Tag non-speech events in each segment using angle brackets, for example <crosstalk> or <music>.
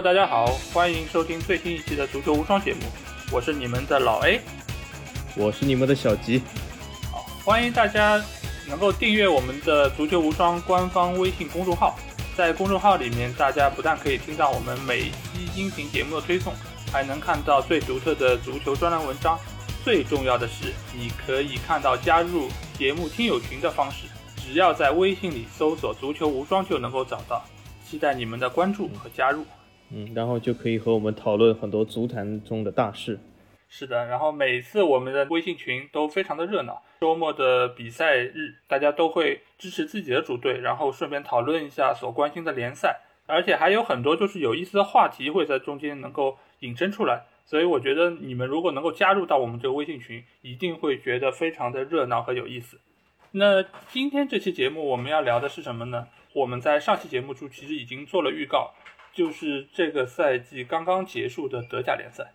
Hello，大家好，欢迎收听最新一期的足球无双节目，我是你们的老 A，我是你们的小吉。好，欢迎大家能够订阅我们的足球无双官方微信公众号，在公众号里面，大家不但可以听到我们每一期音频节目的推送，还能看到最独特的足球专栏文章。最重要的是，你可以看到加入节目听友群的方式，只要在微信里搜索“足球无双”就能够找到。期待你们的关注和加入。嗯，然后就可以和我们讨论很多足坛中的大事。是的，然后每次我们的微信群都非常的热闹。周末的比赛日，大家都会支持自己的主队，然后顺便讨论一下所关心的联赛，而且还有很多就是有意思的话题会在中间能够引申出来。所以我觉得你们如果能够加入到我们这个微信群，一定会觉得非常的热闹和有意思。那今天这期节目我们要聊的是什么呢？我们在上期节目中其实已经做了预告。就是这个赛季刚刚结束的德甲联赛。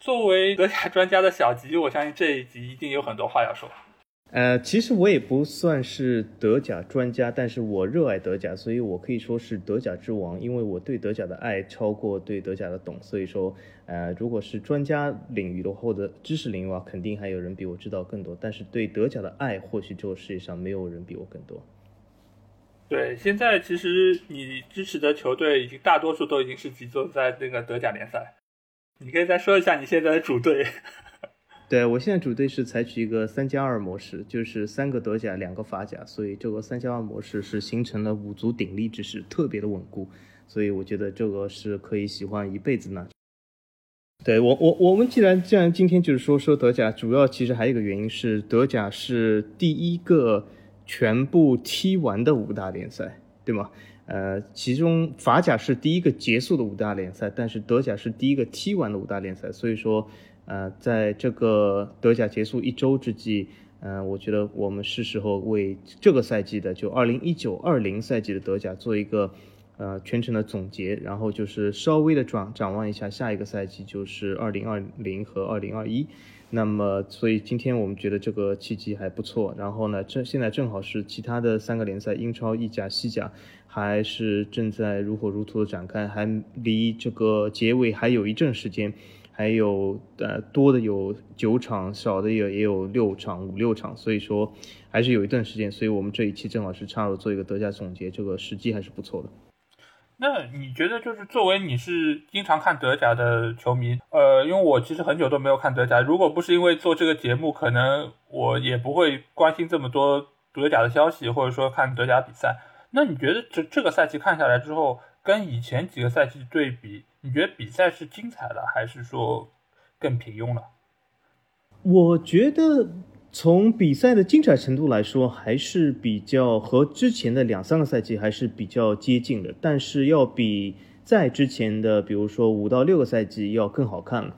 作为德甲专家的小吉，我相信这一集一定有很多话要说。呃，其实我也不算是德甲专家，但是我热爱德甲，所以我可以说是德甲之王，因为我对德甲的爱超过对德甲的懂。所以说，呃，如果是专家领域的或者知识领域的话，肯定还有人比我知道更多。但是对德甲的爱，或许这个世界上没有人比我更多。对，现在其实你支持的球队已经大多数都已经是集中在那个德甲联赛。你可以再说一下你现在的主队。<laughs> 对我现在主队是采取一个三加二模式，就是三个德甲，两个法甲，所以这个三加二模式是形成了五足鼎立之势，特别的稳固。所以我觉得这个是可以喜欢一辈子呢。对我我我们既然既然今天就是说说德甲，主要其实还有一个原因是德甲是第一个。全部踢完的五大联赛，对吗？呃，其中法甲是第一个结束的五大联赛，但是德甲是第一个踢完的五大联赛。所以说，呃，在这个德甲结束一周之际，嗯，我觉得我们是时候为这个赛季的就二零一九二零赛季的德甲做一个呃全程的总结，然后就是稍微的展展望一下下一个赛季，就是二零二零和二零二一。那么，所以今天我们觉得这个契机还不错。然后呢，正现在正好是其他的三个联赛，英超、意甲、西甲，还是正在如火如荼的展开，还离这个结尾还有一阵时间，还有呃多的有九场，少的也也有六场、五六场，所以说还是有一段时间。所以我们这一期正好是插入做一个德甲总结，这个时机还是不错的。那你觉得，就是作为你是经常看德甲的球迷，呃，因为我其实很久都没有看德甲，如果不是因为做这个节目，可能我也不会关心这么多德甲的消息，或者说看德甲比赛。那你觉得这这个赛季看下来之后，跟以前几个赛季对比，你觉得比赛是精彩了，还是说更平庸了？我觉得。从比赛的精彩程度来说，还是比较和之前的两三个赛季还是比较接近的，但是要比在之前的，比如说五到六个赛季要更好看了。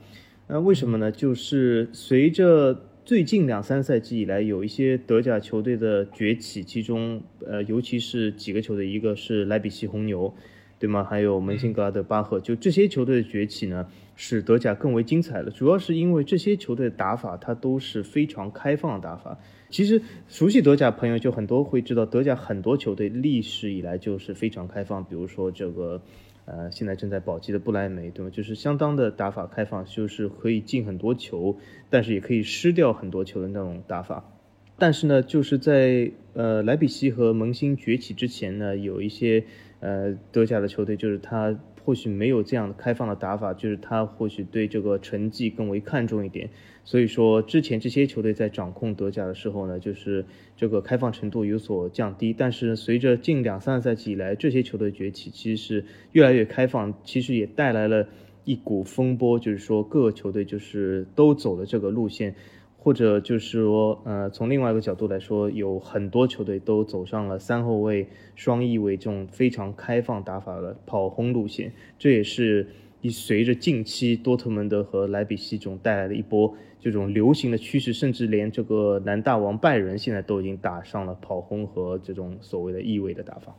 那为什么呢？就是随着最近两三赛季以来，有一些德甲球队的崛起，其中呃，尤其是几个球队，一个是莱比锡红牛，对吗？还有门兴格拉德巴赫，就这些球队的崛起呢？使德甲更为精彩了，主要是因为这些球队的打法，它都是非常开放的打法。其实熟悉德甲朋友就很多会知道，德甲很多球队历史以来就是非常开放。比如说这个，呃，现在正在保级的不莱梅，对吗？就是相当的打法开放，就是可以进很多球，但是也可以失掉很多球的那种打法。但是呢，就是在呃莱比锡和蒙辛崛起之前呢，有一些呃德甲的球队，就是他。或许没有这样的开放的打法，就是他或许对这个成绩更为看重一点。所以说，之前这些球队在掌控德甲的时候呢，就是这个开放程度有所降低。但是随着近两三个赛季以来，这些球队崛起，其实是越来越开放，其实也带来了一股风波，就是说各个球队就是都走了这个路线。或者就是说，呃，从另外一个角度来说，有很多球队都走上了三后卫、双翼卫这种非常开放打法的跑轰路线。这也是一随着近期多特蒙德和莱比锡这种带来的一波这种流行的趋势，甚至连这个南大王拜仁现在都已经打上了跑轰和这种所谓的翼位的打法。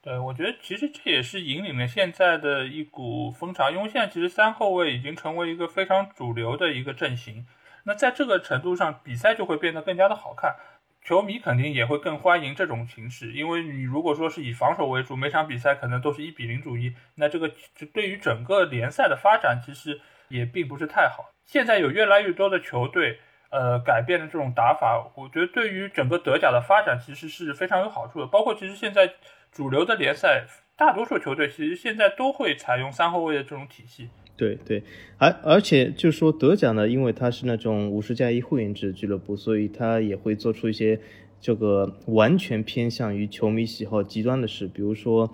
对，我觉得其实这也是引领了现在的一股风潮，因为现在其实三后卫已经成为一个非常主流的一个阵型。那在这个程度上，比赛就会变得更加的好看。球迷肯定也会更欢迎这种形式，因为你如果说是以防守为主，每场比赛可能都是一比零主义，那这个对于整个联赛的发展其实也并不是太好。现在有越来越多的球队，呃，改变了这种打法，我觉得对于整个德甲的发展其实是非常有好处的。包括其实现在主流的联赛，大多数球队其实现在都会采用三后卫的这种体系。对对，而而且就是说德甲呢，因为它是那种五十加一会员制俱乐部，所以它也会做出一些这个完全偏向于球迷喜好极端的事，比如说，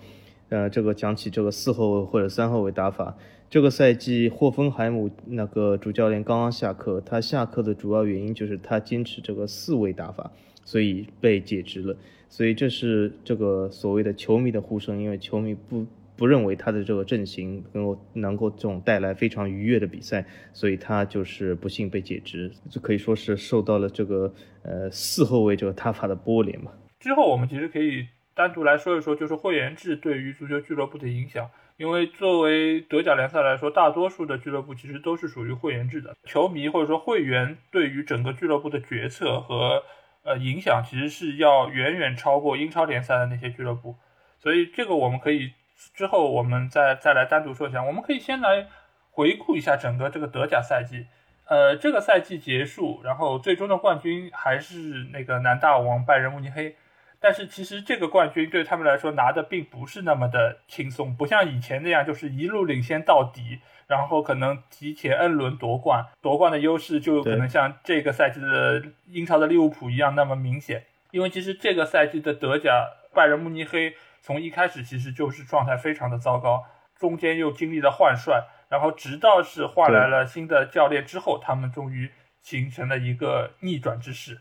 呃，这个讲起这个四后卫或者三后卫打法，这个赛季霍芬海姆那个主教练刚刚下课，他下课的主要原因就是他坚持这个四位打法，所以被解职了，所以这是这个所谓的球迷的呼声，因为球迷不。不认为他的这个阵型能够能够这种带来非常愉悦的比赛，所以他就是不幸被解职，就可以说是受到了这个呃四后卫这个他法的波连嘛。之后我们其实可以单独来说一说，就是会员制对于足球俱乐部的影响。因为作为德甲联赛来说，大多数的俱乐部其实都是属于会员制的，球迷或者说会员对于整个俱乐部的决策和呃影响，其实是要远远超过英超联赛的那些俱乐部。所以这个我们可以。之后我们再再来单独说一下，我们可以先来回顾一下整个这个德甲赛季。呃，这个赛季结束，然后最终的冠军还是那个南大王拜仁慕尼黑。但是其实这个冠军对他们来说拿的并不是那么的轻松，不像以前那样就是一路领先到底，然后可能提前 N 轮夺冠，夺冠的优势就可能像这个赛季的英超的利物浦一样那么明显。因为其实这个赛季的德甲拜仁慕尼黑。从一开始其实就是状态非常的糟糕，中间又经历了换帅，然后直到是换来了新的教练之后，他们终于形成了一个逆转之势。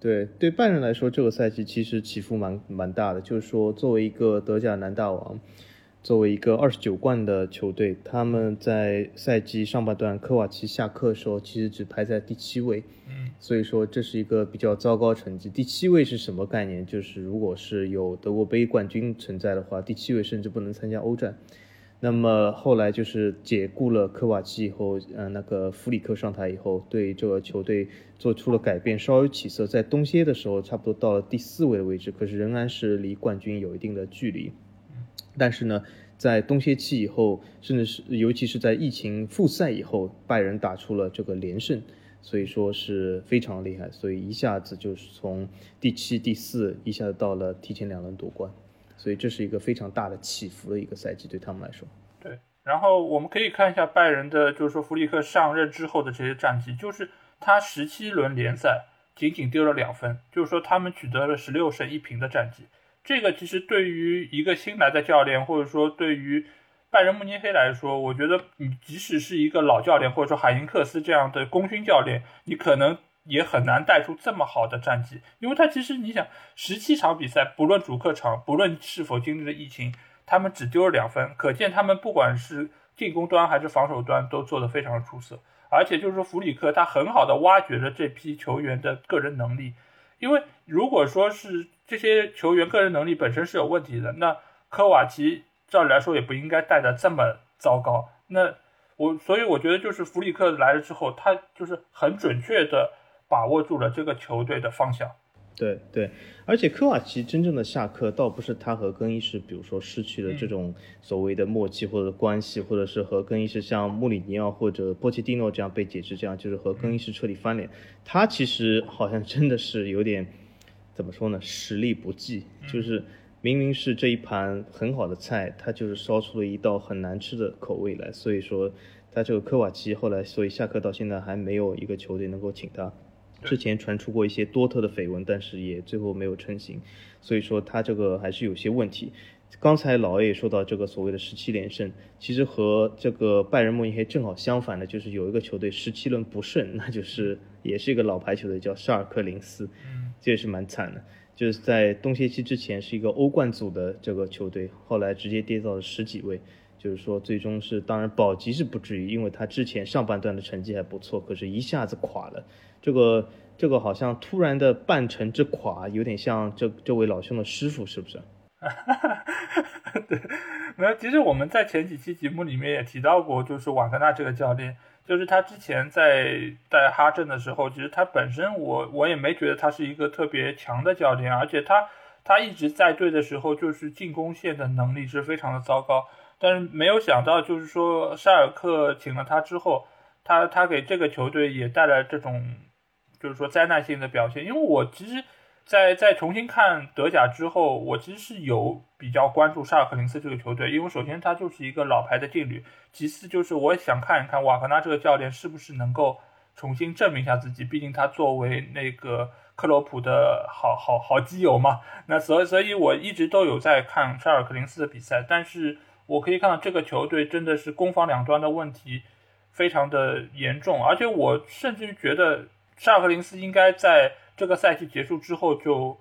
对对，拜仁来说，这个赛季其实起伏蛮蛮大的。就是说，作为一个德甲男大王，作为一个二十九冠的球队，他们在赛季上半段科瓦奇下课的时候，其实只排在第七位。所以说这是一个比较糟糕成绩。第七位是什么概念？就是如果是有德国杯冠军存在的话，第七位甚至不能参加欧战。那么后来就是解雇了科瓦奇以后，呃，那个弗里克上台以后，对这个球队做出了改变，稍有起色。在冬歇的时候，差不多到了第四位的位置，可是仍然是离冠军有一定的距离。但是呢，在冬歇期以后，甚至是尤其是在疫情复赛以后，拜仁打出了这个连胜。所以说是非常厉害，所以一下子就是从第七、第四一下子到了提前两轮夺冠，所以这是一个非常大的起伏的一个赛季对他们来说。对，然后我们可以看一下拜仁的，就是说弗里克上任之后的这些战绩，就是他十七轮联赛仅仅丢了两分，就是说他们取得了十六胜一平的战绩。这个其实对于一个新来的教练，或者说对于拜仁慕尼黑来说，我觉得你即使是一个老教练，或者说海因克斯这样的功勋教练，你可能也很难带出这么好的战绩，因为他其实你想，十七场比赛，不论主客场，不论是否经历了疫情，他们只丢了两分，可见他们不管是进攻端还是防守端都做得非常出色。而且就是说，弗里克他很好的挖掘了这批球员的个人能力，因为如果说是这些球员个人能力本身是有问题的，那科瓦奇。照理来说也不应该带的这么糟糕。那我所以我觉得就是弗里克来了之后，他就是很准确的把握住了这个球队的方向。对对，而且科瓦奇真正的下课，倒不是他和更衣室，比如说失去了这种所谓的默契或者关系，或者是和更衣室像穆里尼奥或者波切蒂诺这样被解职，这样就是和更衣室彻底翻脸。他其实好像真的是有点怎么说呢？实力不济，就是。明明是这一盘很好的菜，他就是烧出了一道很难吃的口味来。所以说，他这个科瓦奇后来，所以下课到现在还没有一个球队能够请他。之前传出过一些多特的绯闻，但是也最后没有成型。所以说他这个还是有些问题。刚才老 A 也说到这个所谓的十七连胜，其实和这个拜仁慕尼黑正好相反的，就是有一个球队十七轮不胜，那就是也是一个老牌球队叫沙尔克零四，这也是蛮惨的。就是在冬歇期之前是一个欧冠组的这个球队，后来直接跌到了十几位。就是说，最终是当然保级是不至于，因为他之前上半段的成绩还不错，可是一下子垮了。这个这个好像突然的半程之垮，有点像这这位老兄的师傅，是不是？<laughs> 对，没有。其实我们在前几期节目里面也提到过，就是瓦格纳这个教练，就是他之前在带哈镇的时候，其实他本身我我也没觉得他是一个特别强的教练，而且他他一直在队的时候，就是进攻线的能力是非常的糟糕。但是没有想到，就是说沙尔克请了他之后，他他给这个球队也带来这种就是说灾难性的表现。因为我其实。在在重新看德甲之后，我其实是有比较关注沙尔克林斯这个球队，因为首先他就是一个老牌的劲旅，其次就是我想看一看瓦格纳这个教练是不是能够重新证明一下自己，毕竟他作为那个克洛普的好好好基友嘛。那所以所以我一直都有在看沙尔克林斯的比赛，但是我可以看到这个球队真的是攻防两端的问题非常的严重，而且我甚至于觉得沙尔克林斯应该在。这个赛季结束之后，就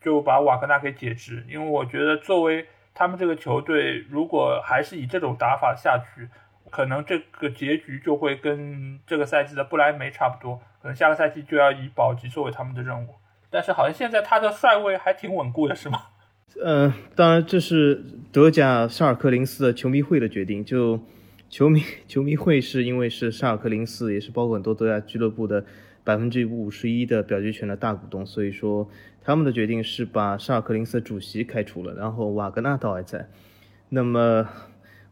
就把瓦格纳给解职，因为我觉得作为他们这个球队，如果还是以这种打法下去，可能这个结局就会跟这个赛季的不莱梅差不多，可能下个赛季就要以保级作为他们的任务。但是好像现在他的帅位还挺稳固的，是吗？<laughs> 呃，当然这是德甲沙尔克零四的球迷会的决定，就球迷球迷会是因为是沙尔克零四，也是包括很多德甲俱乐部的。百分之五十一的表决权的大股东，所以说他们的决定是把沙尔克林斯主席开除了，然后瓦格纳倒还在。那么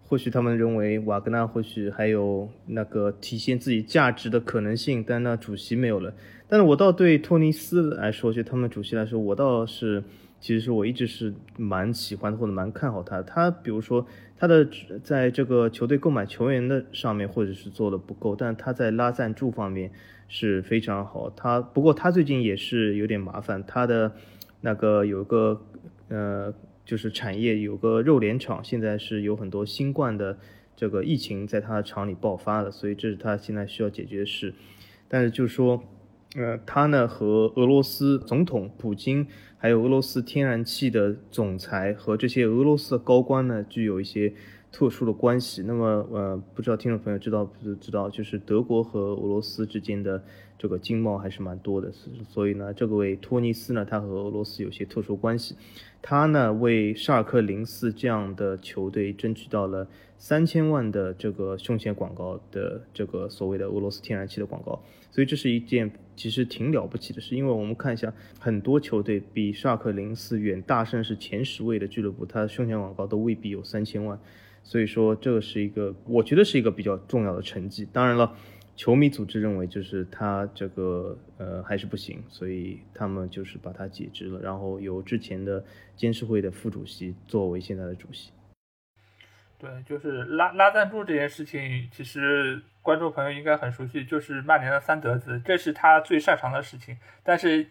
或许他们认为瓦格纳或许还有那个体现自己价值的可能性，但那主席没有了。但是我倒对托尼斯来说，就他们主席来说，我倒是其实是我一直是蛮喜欢或者蛮看好他。他比如说他的在这个球队购买球员的上面或者是做的不够，但他在拉赞助方面。是非常好，他不过他最近也是有点麻烦，他的那个有个呃，就是产业有个肉联厂，现在是有很多新冠的这个疫情在他的厂里爆发了，所以这是他现在需要解决的事。但是就是说，呃，他呢和俄罗斯总统普京，还有俄罗斯天然气的总裁和这些俄罗斯的高官呢，具有一些。特殊的关系，那么呃，不知道听众朋友知道不知道，就是德国和俄罗斯之间的这个经贸还是蛮多的，所以呢，这个位托尼斯呢，他和俄罗斯有些特殊关系，他呢为沙尔克零四这样的球队争取到了三千万的这个胸前广告的这个所谓的俄罗斯天然气的广告，所以这是一件其实挺了不起的事，因为我们看一下很多球队比沙尔克零四远大胜是前十位的俱乐部，它的胸前广告都未必有三千万。所以说，这个是一个，我觉得是一个比较重要的成绩。当然了，球迷组织认为就是他这个呃还是不行，所以他们就是把他解职了，然后由之前的监事会的副主席作为现在的主席。对，就是拉拉赞助这件事情，其实观众朋友应该很熟悉，就是曼联的三德子，这是他最擅长的事情。但是。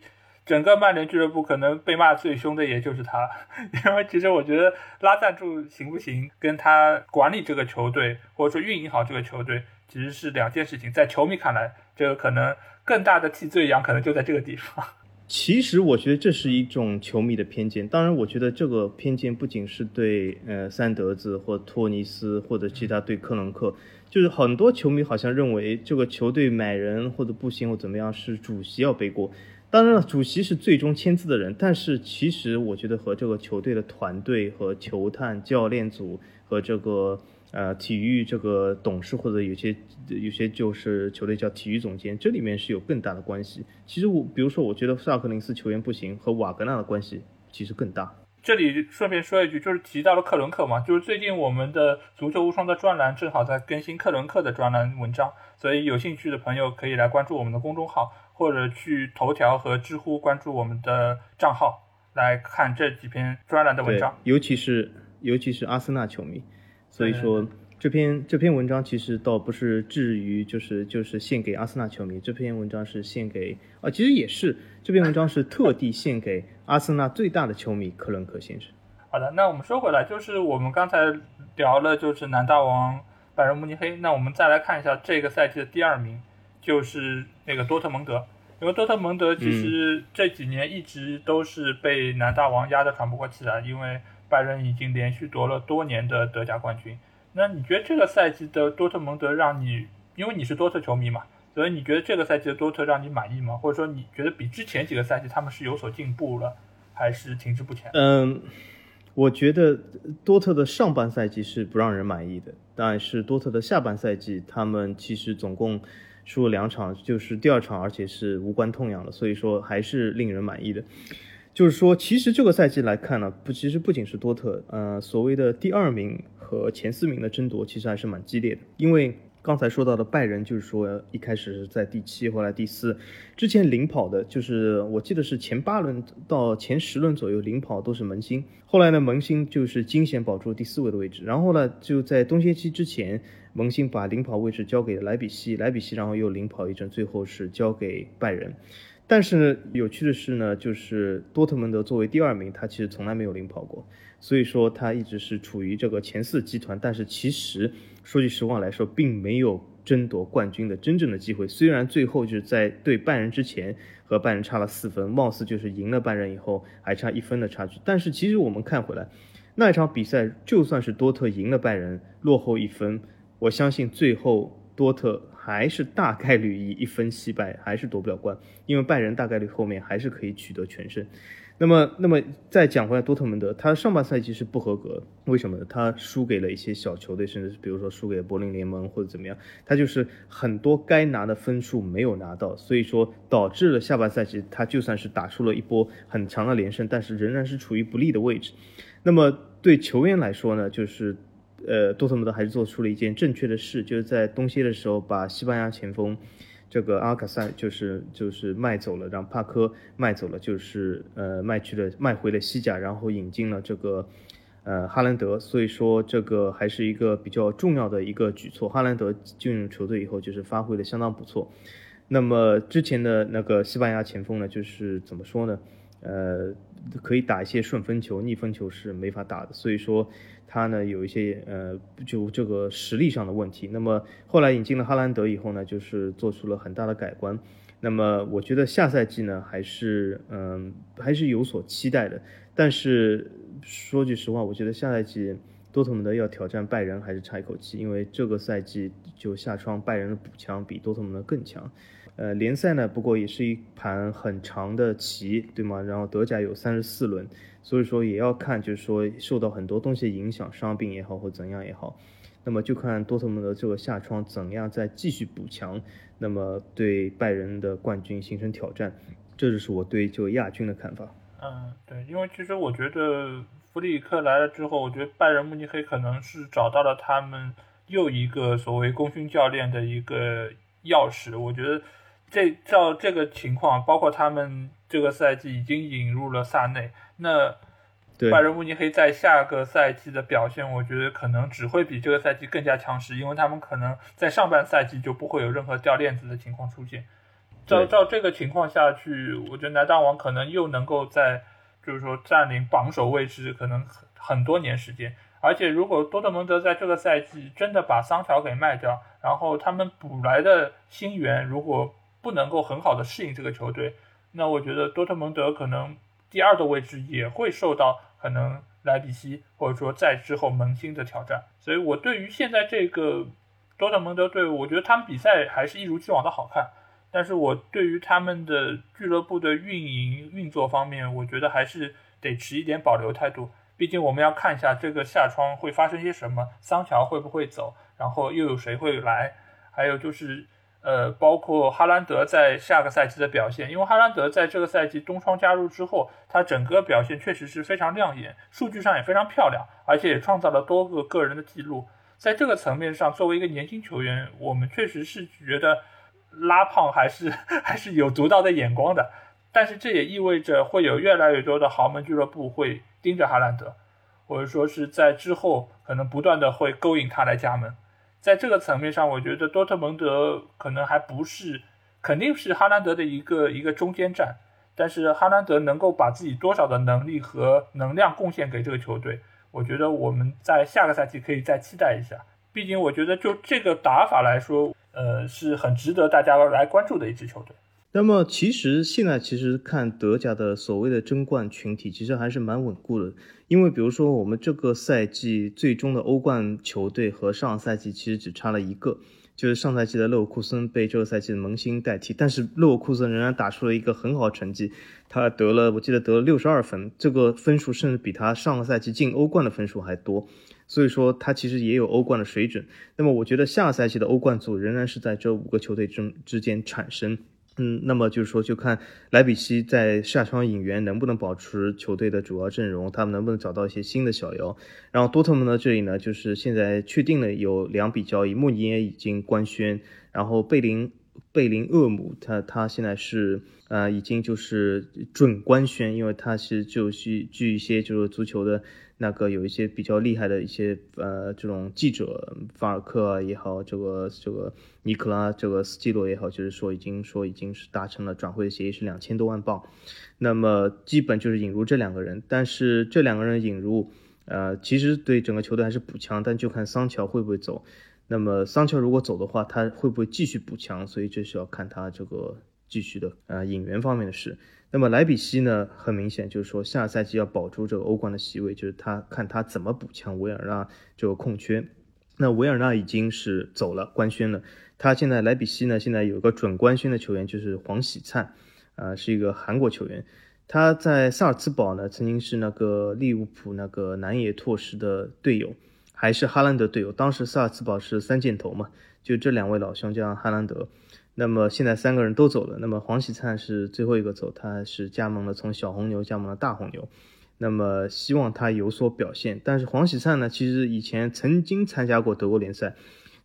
整个曼联俱乐部可能被骂最凶的也就是他，<laughs> 因为其实我觉得拉赞助行不行，跟他管理这个球队或者说运营好这个球队其实是两件事情。在球迷看来，这个可能更大的替罪羊可能就在这个地方。其实我觉得这是一种球迷的偏见，当然我觉得这个偏见不仅是对呃三德子或托尼斯或者其他对克伦克，就是很多球迷好像认为这个球队买人或者不行或怎么样是主席要背锅。当然了，主席是最终签字的人，但是其实我觉得和这个球队的团队和球探、教练组和这个呃体育这个董事或者有些有些就是球队叫体育总监，这里面是有更大的关系。其实我比如说，我觉得萨克林斯球员不行和瓦格纳的关系其实更大。这里顺便说一句，就是提到了克伦克嘛，就是最近我们的足球无双的专栏正好在更新克伦克的专栏文章，所以有兴趣的朋友可以来关注我们的公众号。或者去头条和知乎关注我们的账号，来看这几篇专栏的文章。尤其是尤其是阿森纳球迷，所以说这篇这篇文章其实倒不是至于就是就是献给阿森纳球迷，这篇文章是献给啊，其实也是这篇文章是特地献给阿森纳最大的球迷克伦克先生。好的，那我们说回来，就是我们刚才聊了就是南大王拜仁慕尼黑，那我们再来看一下这个赛季的第二名。就是那个多特蒙德，因为多特蒙德其实这几年一直都是被南大王压得喘不过气来，因为拜仁已经连续夺了多年的德甲冠军。那你觉得这个赛季的多特蒙德让你，因为你是多特球迷嘛，所以你觉得这个赛季的多特让你满意吗？或者说你觉得比之前几个赛季他们是有所进步了，还是停滞不前？嗯，我觉得多特的上半赛季是不让人满意的，但是多特的下半赛季，他们其实总共输了两场，就是第二场，而且是无关痛痒了，所以说还是令人满意的。就是说，其实这个赛季来看呢，不，其实不仅是多特，呃，所谓的第二名和前四名的争夺，其实还是蛮激烈的，因为。刚才说到的拜仁，就是说一开始是在第七，后来第四，之前领跑的，就是我记得是前八轮到前十轮左右领跑都是门兴，后来呢门兴就是惊险保住第四位的位置，然后呢就在冬歇期之前，门兴把领跑位置交给莱比锡，莱比锡然后又领跑一阵，最后是交给拜仁。但是呢，有趣的是呢，就是多特蒙德作为第二名，他其实从来没有领跑过，所以说他一直是处于这个前四集团，但是其实。说句实话来说，并没有争夺冠军的真正的机会。虽然最后就是在对拜仁之前和拜仁差了四分，貌似就是赢了拜仁以后还差一分的差距。但是其实我们看回来，那一场比赛就算是多特赢了拜仁，落后一分，我相信最后多特还是大概率以一分惜败，还是夺不了冠，因为拜仁大概率后面还是可以取得全胜。那么，那么再讲回来，多特蒙德他上半赛季是不合格，为什么呢？他输给了一些小球队，甚至是比如说输给柏林联盟或者怎么样，他就是很多该拿的分数没有拿到，所以说导致了下半赛季他就算是打出了一波很强的连胜，但是仍然是处于不利的位置。那么对球员来说呢，就是呃，多特蒙德还是做出了一件正确的事，就是在冬歇的时候把西班牙前锋。这个阿卡塞就是就是卖走了，让帕科卖走了，就是呃卖去了卖回了西甲，然后引进了这个呃哈兰德，所以说这个还是一个比较重要的一个举措。哈兰德进入球队以后，就是发挥的相当不错。那么之前的那个西班牙前锋呢，就是怎么说呢？呃，可以打一些顺风球，逆风球是没法打的，所以说。他呢有一些呃，就这个实力上的问题。那么后来引进了哈兰德以后呢，就是做出了很大的改观。那么我觉得下赛季呢，还是嗯，还是有所期待的。但是说句实话，我觉得下赛季多特蒙德要挑战拜仁还是差一口气，因为这个赛季就下窗拜仁的补强比多特蒙德更强。呃，联赛呢，不过也是一盘很长的棋，对吗？然后德甲有三十四轮，所以说也要看，就是说受到很多东西影响，伤病也好或怎样也好，那么就看多特蒙德这个下窗怎样再继续补强，那么对拜仁的冠军形成挑战，这就是我对这个亚军的看法。嗯，对，因为其实我觉得弗里克来了之后，我觉得拜仁慕尼黑可能是找到了他们又一个所谓功勋教练的一个钥匙，我觉得。这照这个情况，包括他们这个赛季已经引入了萨内，那拜仁慕尼黑在下个赛季的表现，我觉得可能只会比这个赛季更加强势，因为他们可能在上半赛季就不会有任何掉链子的情况出现。照照这个情况下去，我觉得南大王可能又能够在就是说占领榜首位置，可能很很多年时间。而且如果多特蒙德在这个赛季真的把桑乔给卖掉，然后他们补来的新援如果不能够很好的适应这个球队，那我觉得多特蒙德可能第二的位置也会受到可能莱比锡或者说在之后门兴的挑战。所以我对于现在这个多特蒙德队，我觉得他们比赛还是一如既往的好看。但是我对于他们的俱乐部的运营运作方面，我觉得还是得持一点保留态度。毕竟我们要看一下这个下窗会发生些什么，桑乔会不会走，然后又有谁会来，还有就是。呃，包括哈兰德在下个赛季的表现，因为哈兰德在这个赛季东窗加入之后，他整个表现确实是非常亮眼，数据上也非常漂亮，而且也创造了多个个人的记录。在这个层面上，作为一个年轻球员，我们确实是觉得拉胖还是还是有独到的眼光的。但是这也意味着会有越来越多的豪门俱乐部会盯着哈兰德，或者说是在之后可能不断的会勾引他来加盟。在这个层面上，我觉得多特蒙德可能还不是，肯定是哈兰德的一个一个中间站，但是哈兰德能够把自己多少的能力和能量贡献给这个球队，我觉得我们在下个赛季可以再期待一下。毕竟我觉得就这个打法来说，呃，是很值得大家来关注的一支球队。那么其实现在其实看德甲的所谓的争冠群体，其实还是蛮稳固的。因为比如说我们这个赛季最终的欧冠球队和上赛季其实只差了一个，就是上赛季的勒沃库森被这个赛季的萌新代替，但是勒沃库森仍然打出了一个很好成绩，他得了我记得得了六十二分，这个分数甚至比他上个赛季进欧冠的分数还多，所以说他其实也有欧冠的水准。那么我觉得下赛季的欧冠组仍然是在这五个球队中之间产生。嗯，那么就是说，就看莱比锡在下窗引援能不能保持球队的主要阵容，他们能不能找到一些新的小妖。然后多特蒙德这里呢，就是现在确定了有两笔交易，穆尼耶已经官宣，然后贝林贝林厄姆他他现在是呃已经就是准官宣，因为他是就是据一些就是足球的。那个有一些比较厉害的一些呃这种记者，法尔克也好，这个这个尼克拉这个斯基罗也好，就是说已经说已经是达成了转会的协议，是两千多万镑。那么基本就是引入这两个人，但是这两个人引入，呃，其实对整个球队还是补强，但就看桑乔会不会走。那么桑乔如果走的话，他会不会继续补强？所以这是要看他这个继续的呃引援方面的事。那么莱比锡呢？很明显就是说，下赛季要保住这个欧冠的席位，就是他看他怎么补强维尔纳这个空缺。那维尔纳已经是走了，官宣了。他现在莱比锡呢，现在有一个准官宣的球员就是黄喜灿，啊，是一个韩国球员。他在萨尔茨堡呢，曾经是那个利物浦那个南野拓实的队友，还是哈兰德队友。当时萨尔茨堡是三箭头嘛，就这两位老乡加上哈兰德。那么现在三个人都走了，那么黄喜灿是最后一个走，他是加盟了从小红牛加盟了大红牛，那么希望他有所表现。但是黄喜灿呢，其实以前曾经参加过德国联赛，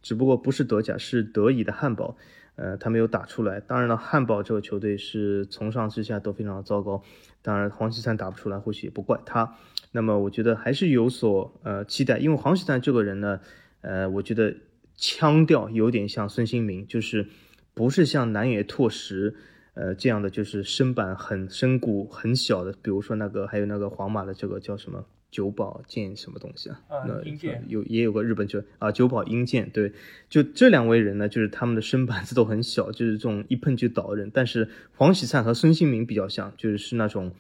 只不过不是德甲，是德乙的汉堡，呃，他没有打出来。当然了，汉堡这个球队是从上至下都非常的糟糕，当然黄喜灿打不出来，或许也不怪他。那么我觉得还是有所呃期待，因为黄喜灿这个人呢，呃，我觉得腔调有点像孙兴民，就是。不是像南野拓实，呃这样的，就是身板很深骨很小的，比如说那个还有那个皇马的这个叫什么久保健什么东西啊？那英健有也有个日本球啊，久保英健对，就这两位人呢，就是他们的身板子都很小，就是这种一碰就倒的人。但是黄喜灿和孙兴民比较像，就是是那种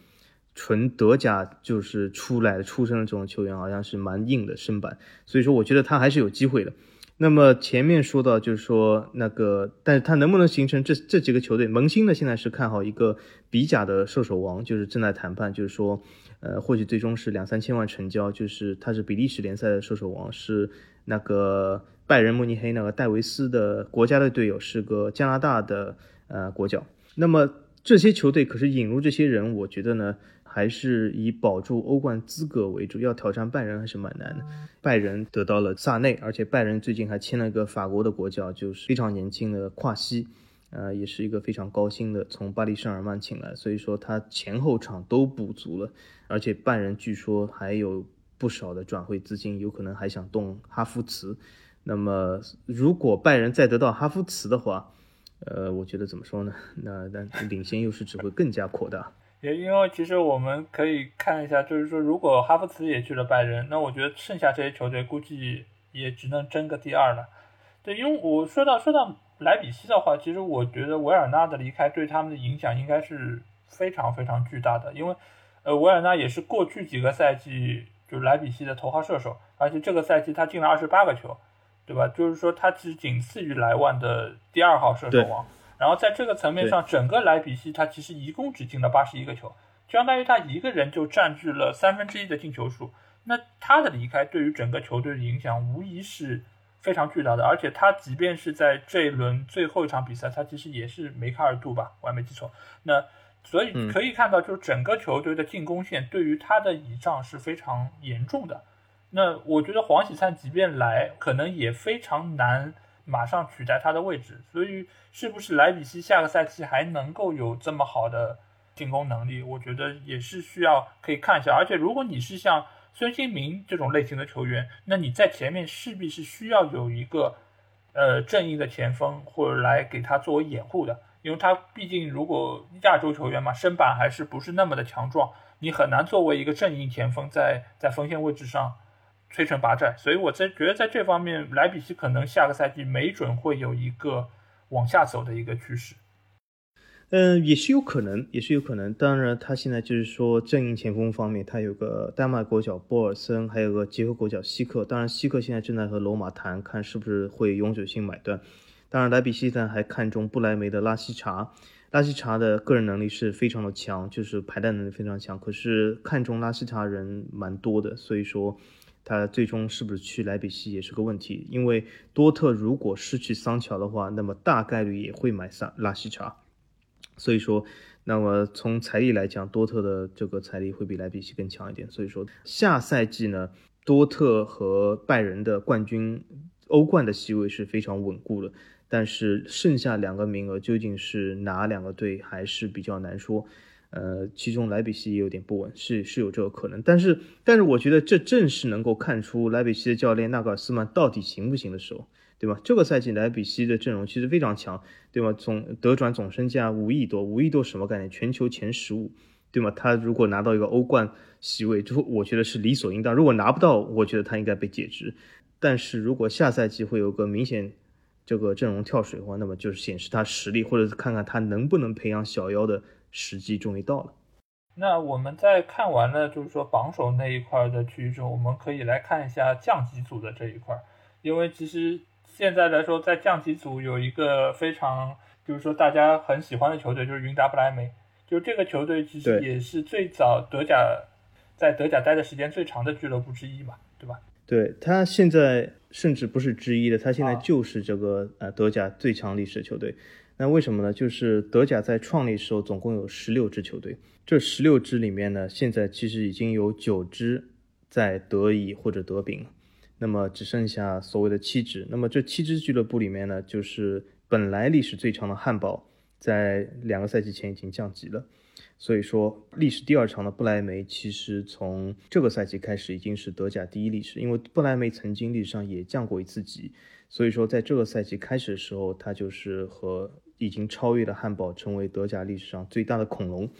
纯德甲就是出来的出身的这种球员，好像是蛮硬的身板，所以说我觉得他还是有机会的。那么前面说到，就是说那个，但是他能不能形成这这几个球队？萌新呢，现在是看好一个比甲的射手王，就是正在谈判，就是说，呃，或许最终是两三千万成交，就是他是比利时联赛的射手王，是那个拜仁慕尼黑那个戴维斯的国家的队友，是个加拿大的呃国脚。那么这些球队可是引入这些人，我觉得呢。还是以保住欧冠资格为主，要挑战拜仁还是蛮难的。拜仁得到了萨内，而且拜仁最近还签了个法国的国脚，就是非常年轻的跨西，呃，也是一个非常高薪的，从巴黎圣日耳曼请来，所以说他前后场都补足了。而且拜仁据说还有不少的转会资金，有可能还想动哈弗茨。那么如果拜仁再得到哈弗茨的话，呃，我觉得怎么说呢？那那领先优势只会更加扩大。也因为其实我们可以看一下，就是说，如果哈弗茨也去了拜仁，那我觉得剩下这些球队估计也只能争个第二了。对，因为我说到说到莱比锡的话，其实我觉得维尔纳的离开对他们的影响应该是非常非常巨大的，因为呃，维尔纳也是过去几个赛季就莱比锡的头号射手，而且这个赛季他进了二十八个球，对吧？就是说他其实仅次于莱万的第二号射手王。然后在这个层面上，整个莱比锡他其实一共只进了八十一个球，相当于他一个人就占据了三分之一的进球数。那他的离开对于整个球队的影响无疑是非常巨大的。而且他即便是在这一轮最后一场比赛，他其实也是梅开二度吧，我还没记错。那所以可以看到，就是整个球队的进攻线对于他的倚仗是非常严重的。那我觉得黄喜灿即便来，可能也非常难。马上取代他的位置，所以是不是莱比锡下个赛季还能够有这么好的进攻能力？我觉得也是需要可以看一下。而且如果你是像孙兴民这种类型的球员，那你在前面势必是需要有一个呃正义的前锋或者来给他作为掩护的，因为他毕竟如果亚洲球员嘛，身板还是不是那么的强壮，你很难作为一个正义前锋在在锋线位置上。摧城拔寨，所以我在觉得在这方面，莱比锡可能下个赛季没准会有一个往下走的一个趋势。嗯，也是有可能，也是有可能。当然，他现在就是说阵营前锋方面，他有个丹麦国脚波尔森，还有个捷克国脚希克。当然，希克现在正在和罗马谈，看是不是会永久性买断。当然，莱比锡呢还看中不莱梅的拉希查，拉希查的个人能力是非常的强，就是排弹能力非常强。可是看中拉希查人蛮多的，所以说他最终是不是去莱比锡也是个问题。因为多特如果失去桑乔的话，那么大概率也会买萨拉希查。所以说，那么从财力来讲，多特的这个财力会比莱比锡更强一点。所以说，下赛季呢，多特和拜仁的冠军欧冠的席位是非常稳固的。但是剩下两个名额究竟是哪两个队，还是比较难说。呃，其中莱比锡也有点不稳，是是有这个可能。但是，但是我觉得这正是能够看出莱比锡的教练纳格尔斯曼到底行不行的时候。对吧？这个赛季莱比锡的阵容其实非常强，对吧？总德转总身价五亿多，五亿多什么概念？全球前十五，对吗？他如果拿到一个欧冠席位，就我觉得是理所应当。如果拿不到，我觉得他应该被解职。但是如果下赛季会有个明显这个阵容跳水的话，那么就是显示他实力，或者是看看他能不能培养小妖的时机终于到了。那我们在看完了就是说榜首那一块的区域之后，我们可以来看一下降级组的这一块，因为其实。现在来说，在降级组有一个非常，就是说大家很喜欢的球队，就是云达不莱梅。就这个球队其实也是最早德甲在德甲待的时间最长的俱乐部之一嘛，对吧？对他现在甚至不是之一的，他现在就是这个呃德甲最强历史的球队。那为什么呢？就是德甲在创立时候总共有十六支球队，这十六支里面呢，现在其实已经有九支在德乙或者德丙。那么只剩下所谓的七支，那么这七支俱乐部里面呢，就是本来历史最长的汉堡，在两个赛季前已经降级了，所以说历史第二长的不莱梅，其实从这个赛季开始已经是德甲第一历史，因为不莱梅曾经历史上也降过一次级，所以说在这个赛季开始的时候，它就是和已经超越了汉堡，成为德甲历史上最大的恐龙。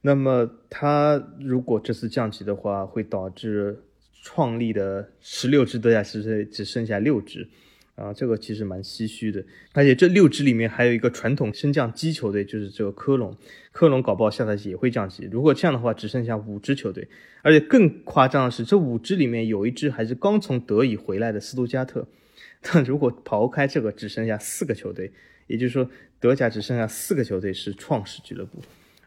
那么它如果这次降级的话，会导致。创立的十六支德甲球队只剩下六支，啊，这个其实蛮唏嘘的。而且这六支里面还有一个传统升降机球队，就是这个科隆。科隆搞不好下赛季也会降级。如果这样的话，只剩下五支球队。而且更夸张的是，这五支里面有一支还是刚从德乙回来的斯图加特。但 <laughs> 如果刨开这个，只剩下四个球队，也就是说，德甲只剩下四个球队是创始俱乐部，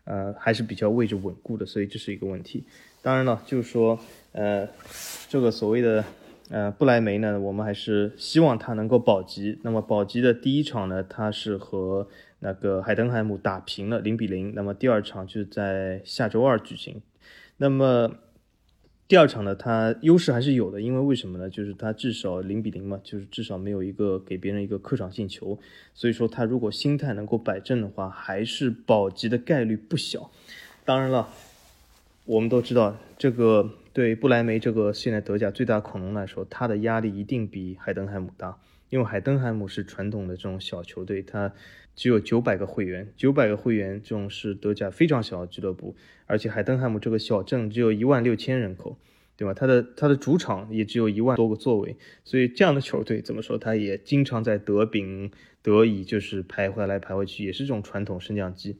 呃，还是比较位置稳固的，所以这是一个问题。当然了，就是说。呃，这个所谓的呃不莱梅呢，我们还是希望他能够保级。那么保级的第一场呢，他是和那个海登海姆打平了零比零。那么第二场就是在下周二举行。那么第二场呢，他优势还是有的，因为为什么呢？就是他至少零比零嘛，就是至少没有一个给别人一个客场进球。所以说他如果心态能够摆正的话，还是保级的概率不小。当然了，我们都知道这个。对不莱梅这个现在德甲最大恐龙来说，他的压力一定比海登海姆大，因为海登海姆是传统的这种小球队，它只有九百个会员，九百个会员这种是德甲非常小的俱乐部，而且海登汉姆这个小镇只有一万六千人口，对吧？它的它的主场也只有一万多个座位，所以这样的球队怎么说，他也经常在德丙、德乙就是徘徊来徘徊去，也是这种传统升降机，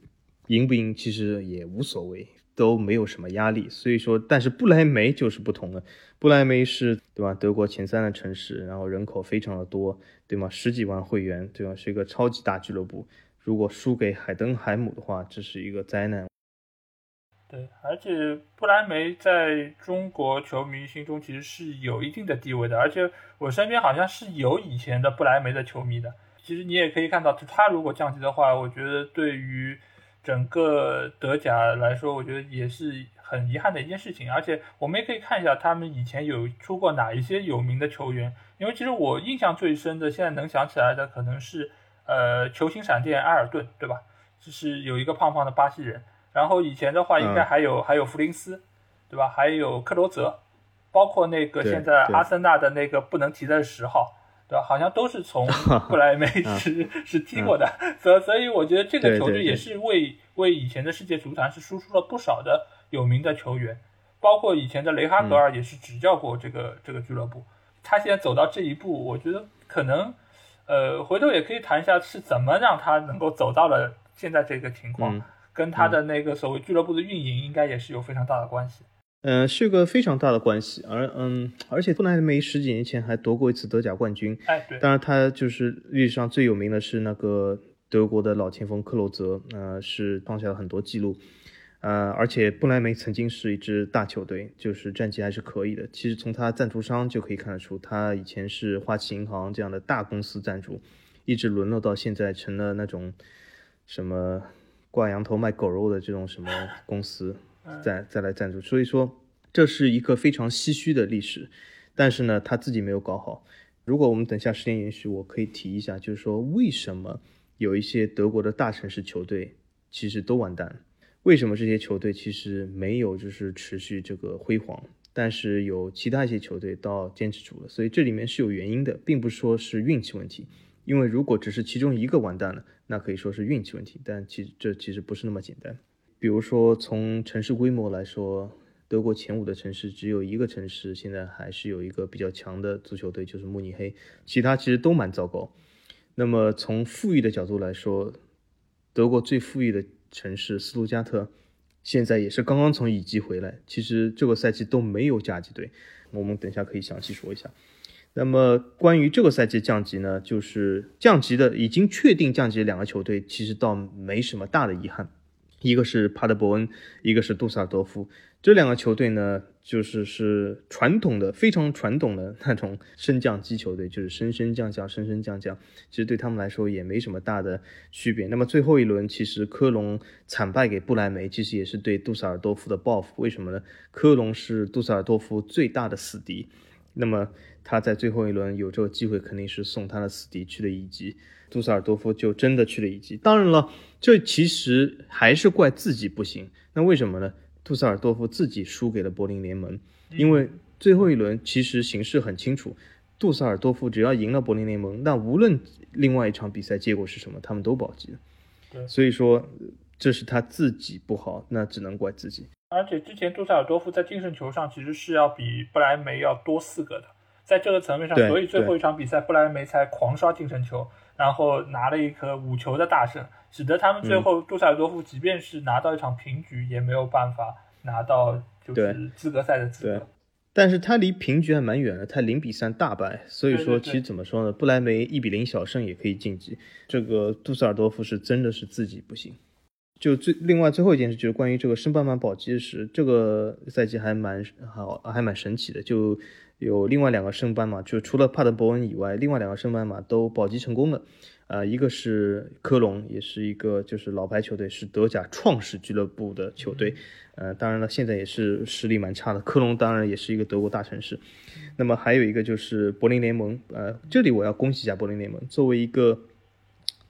赢不赢其实也无所谓。都没有什么压力，所以说，但是不来梅就是不同了。不来梅是对吧？德国前三的城市，然后人口非常的多，对吗？十几万会员，对吧？是一个超级大俱乐部。如果输给海登海姆的话，这是一个灾难。对，而且不莱梅在中国球迷心中其实是有一定的地位的，而且我身边好像是有以前的不莱梅的球迷的。其实你也可以看到，他如果降级的话，我觉得对于。整个德甲来说，我觉得也是很遗憾的一件事情。而且我们也可以看一下他们以前有出过哪一些有名的球员。因为其实我印象最深的，现在能想起来的可能是，呃，球星闪电埃尔顿，对吧？就是有一个胖胖的巴西人。然后以前的话，应该还有还有弗林斯，对吧？还有克罗泽，包括那个现在阿森纳的那个不能提的十号。对吧？好像都是从 <laughs> 布莱梅是是踢过的，所所以我觉得这个球队也是为为以前的世界足坛是输出了不少的有名的球员，包括以前的雷哈格尔也是执教过这个这个俱乐部。他现在走到这一步，我觉得可能，呃，回头也可以谈一下是怎么让他能够走到了现在这个情况，跟他的那个所谓俱乐部的运营应该也是有非常大的关系。嗯，是个非常大的关系，而嗯，而且布莱梅十几年前还夺过一次德甲冠军。哎，对。当然，他就是历史上最有名的是那个德国的老前锋克洛泽，呃，是创下了很多记录。呃，而且布莱梅曾经是一支大球队，就是战绩还是可以的。其实从他赞助商就可以看得出，他以前是花旗银行这样的大公司赞助，一直沦落到现在成了那种什么挂羊头卖狗肉的这种什么公司。再再来赞助，所以说这是一个非常唏嘘的历史，但是呢，他自己没有搞好。如果我们等下时间允许，我可以提一下，就是说为什么有一些德国的大城市球队其实都完蛋？为什么这些球队其实没有就是持续这个辉煌，但是有其他一些球队倒坚持住了？所以这里面是有原因的，并不是说是运气问题。因为如果只是其中一个完蛋了，那可以说是运气问题，但其实这其实不是那么简单。比如说，从城市规模来说，德国前五的城市只有一个城市现在还是有一个比较强的足球队，就是慕尼黑，其他其实都蛮糟糕。那么从富裕的角度来说，德国最富裕的城市斯图加特现在也是刚刚从乙级回来，其实这个赛季都没有甲级队，我们等一下可以详细说一下。那么关于这个赛季降级呢，就是降级的已经确定降级两个球队，其实倒没什么大的遗憾。一个是帕德伯恩，一个是杜塞尔多夫，这两个球队呢，就是是传统的、非常传统的那种升降机球队，就是升升降降、升升降降。其实对他们来说也没什么大的区别。那么最后一轮，其实科隆惨败给布莱梅，其实也是对杜塞尔多夫的报复。为什么呢？科隆是杜塞尔多夫最大的死敌，那么他在最后一轮有这个机会，肯定是送他的死敌去了一级。杜塞尔多夫就真的去了一级。当然了，这其实还是怪自己不行。那为什么呢？杜塞尔多夫自己输给了柏林联盟，因为最后一轮其实形势很清楚，杜塞尔多夫只要赢了柏林联盟，那无论另外一场比赛结果是什么，他们都保级。对，所以说这是他自己不好，那只能怪自己。而且之前杜塞尔多夫在净胜球上其实是要比布莱梅要多四个的，在这个层面上，所以最后一场比赛布莱梅才狂刷净胜球。然后拿了一颗五球的大胜，使得他们最后杜塞尔多夫即便是拿到一场平局，也没有办法拿到就是资格赛的资格。但是他离平局还蛮远的，他零比三大败，所以说其实怎么说呢？布莱梅一比零小胜也可以晋级。这个杜塞尔多夫是真的是自己不行。就最另外最后一件事就是关于这个升班马保级时，这个赛季还蛮好，还蛮神奇的。就有另外两个升班马，就除了帕德伯恩以外，另外两个升班马都保级成功了。呃，一个是科隆，也是一个就是老牌球队，是德甲创始俱乐部的球队。呃，当然了，现在也是实力蛮差的。科隆当然也是一个德国大城市。那么还有一个就是柏林联盟。呃，这里我要恭喜一下柏林联盟，作为一个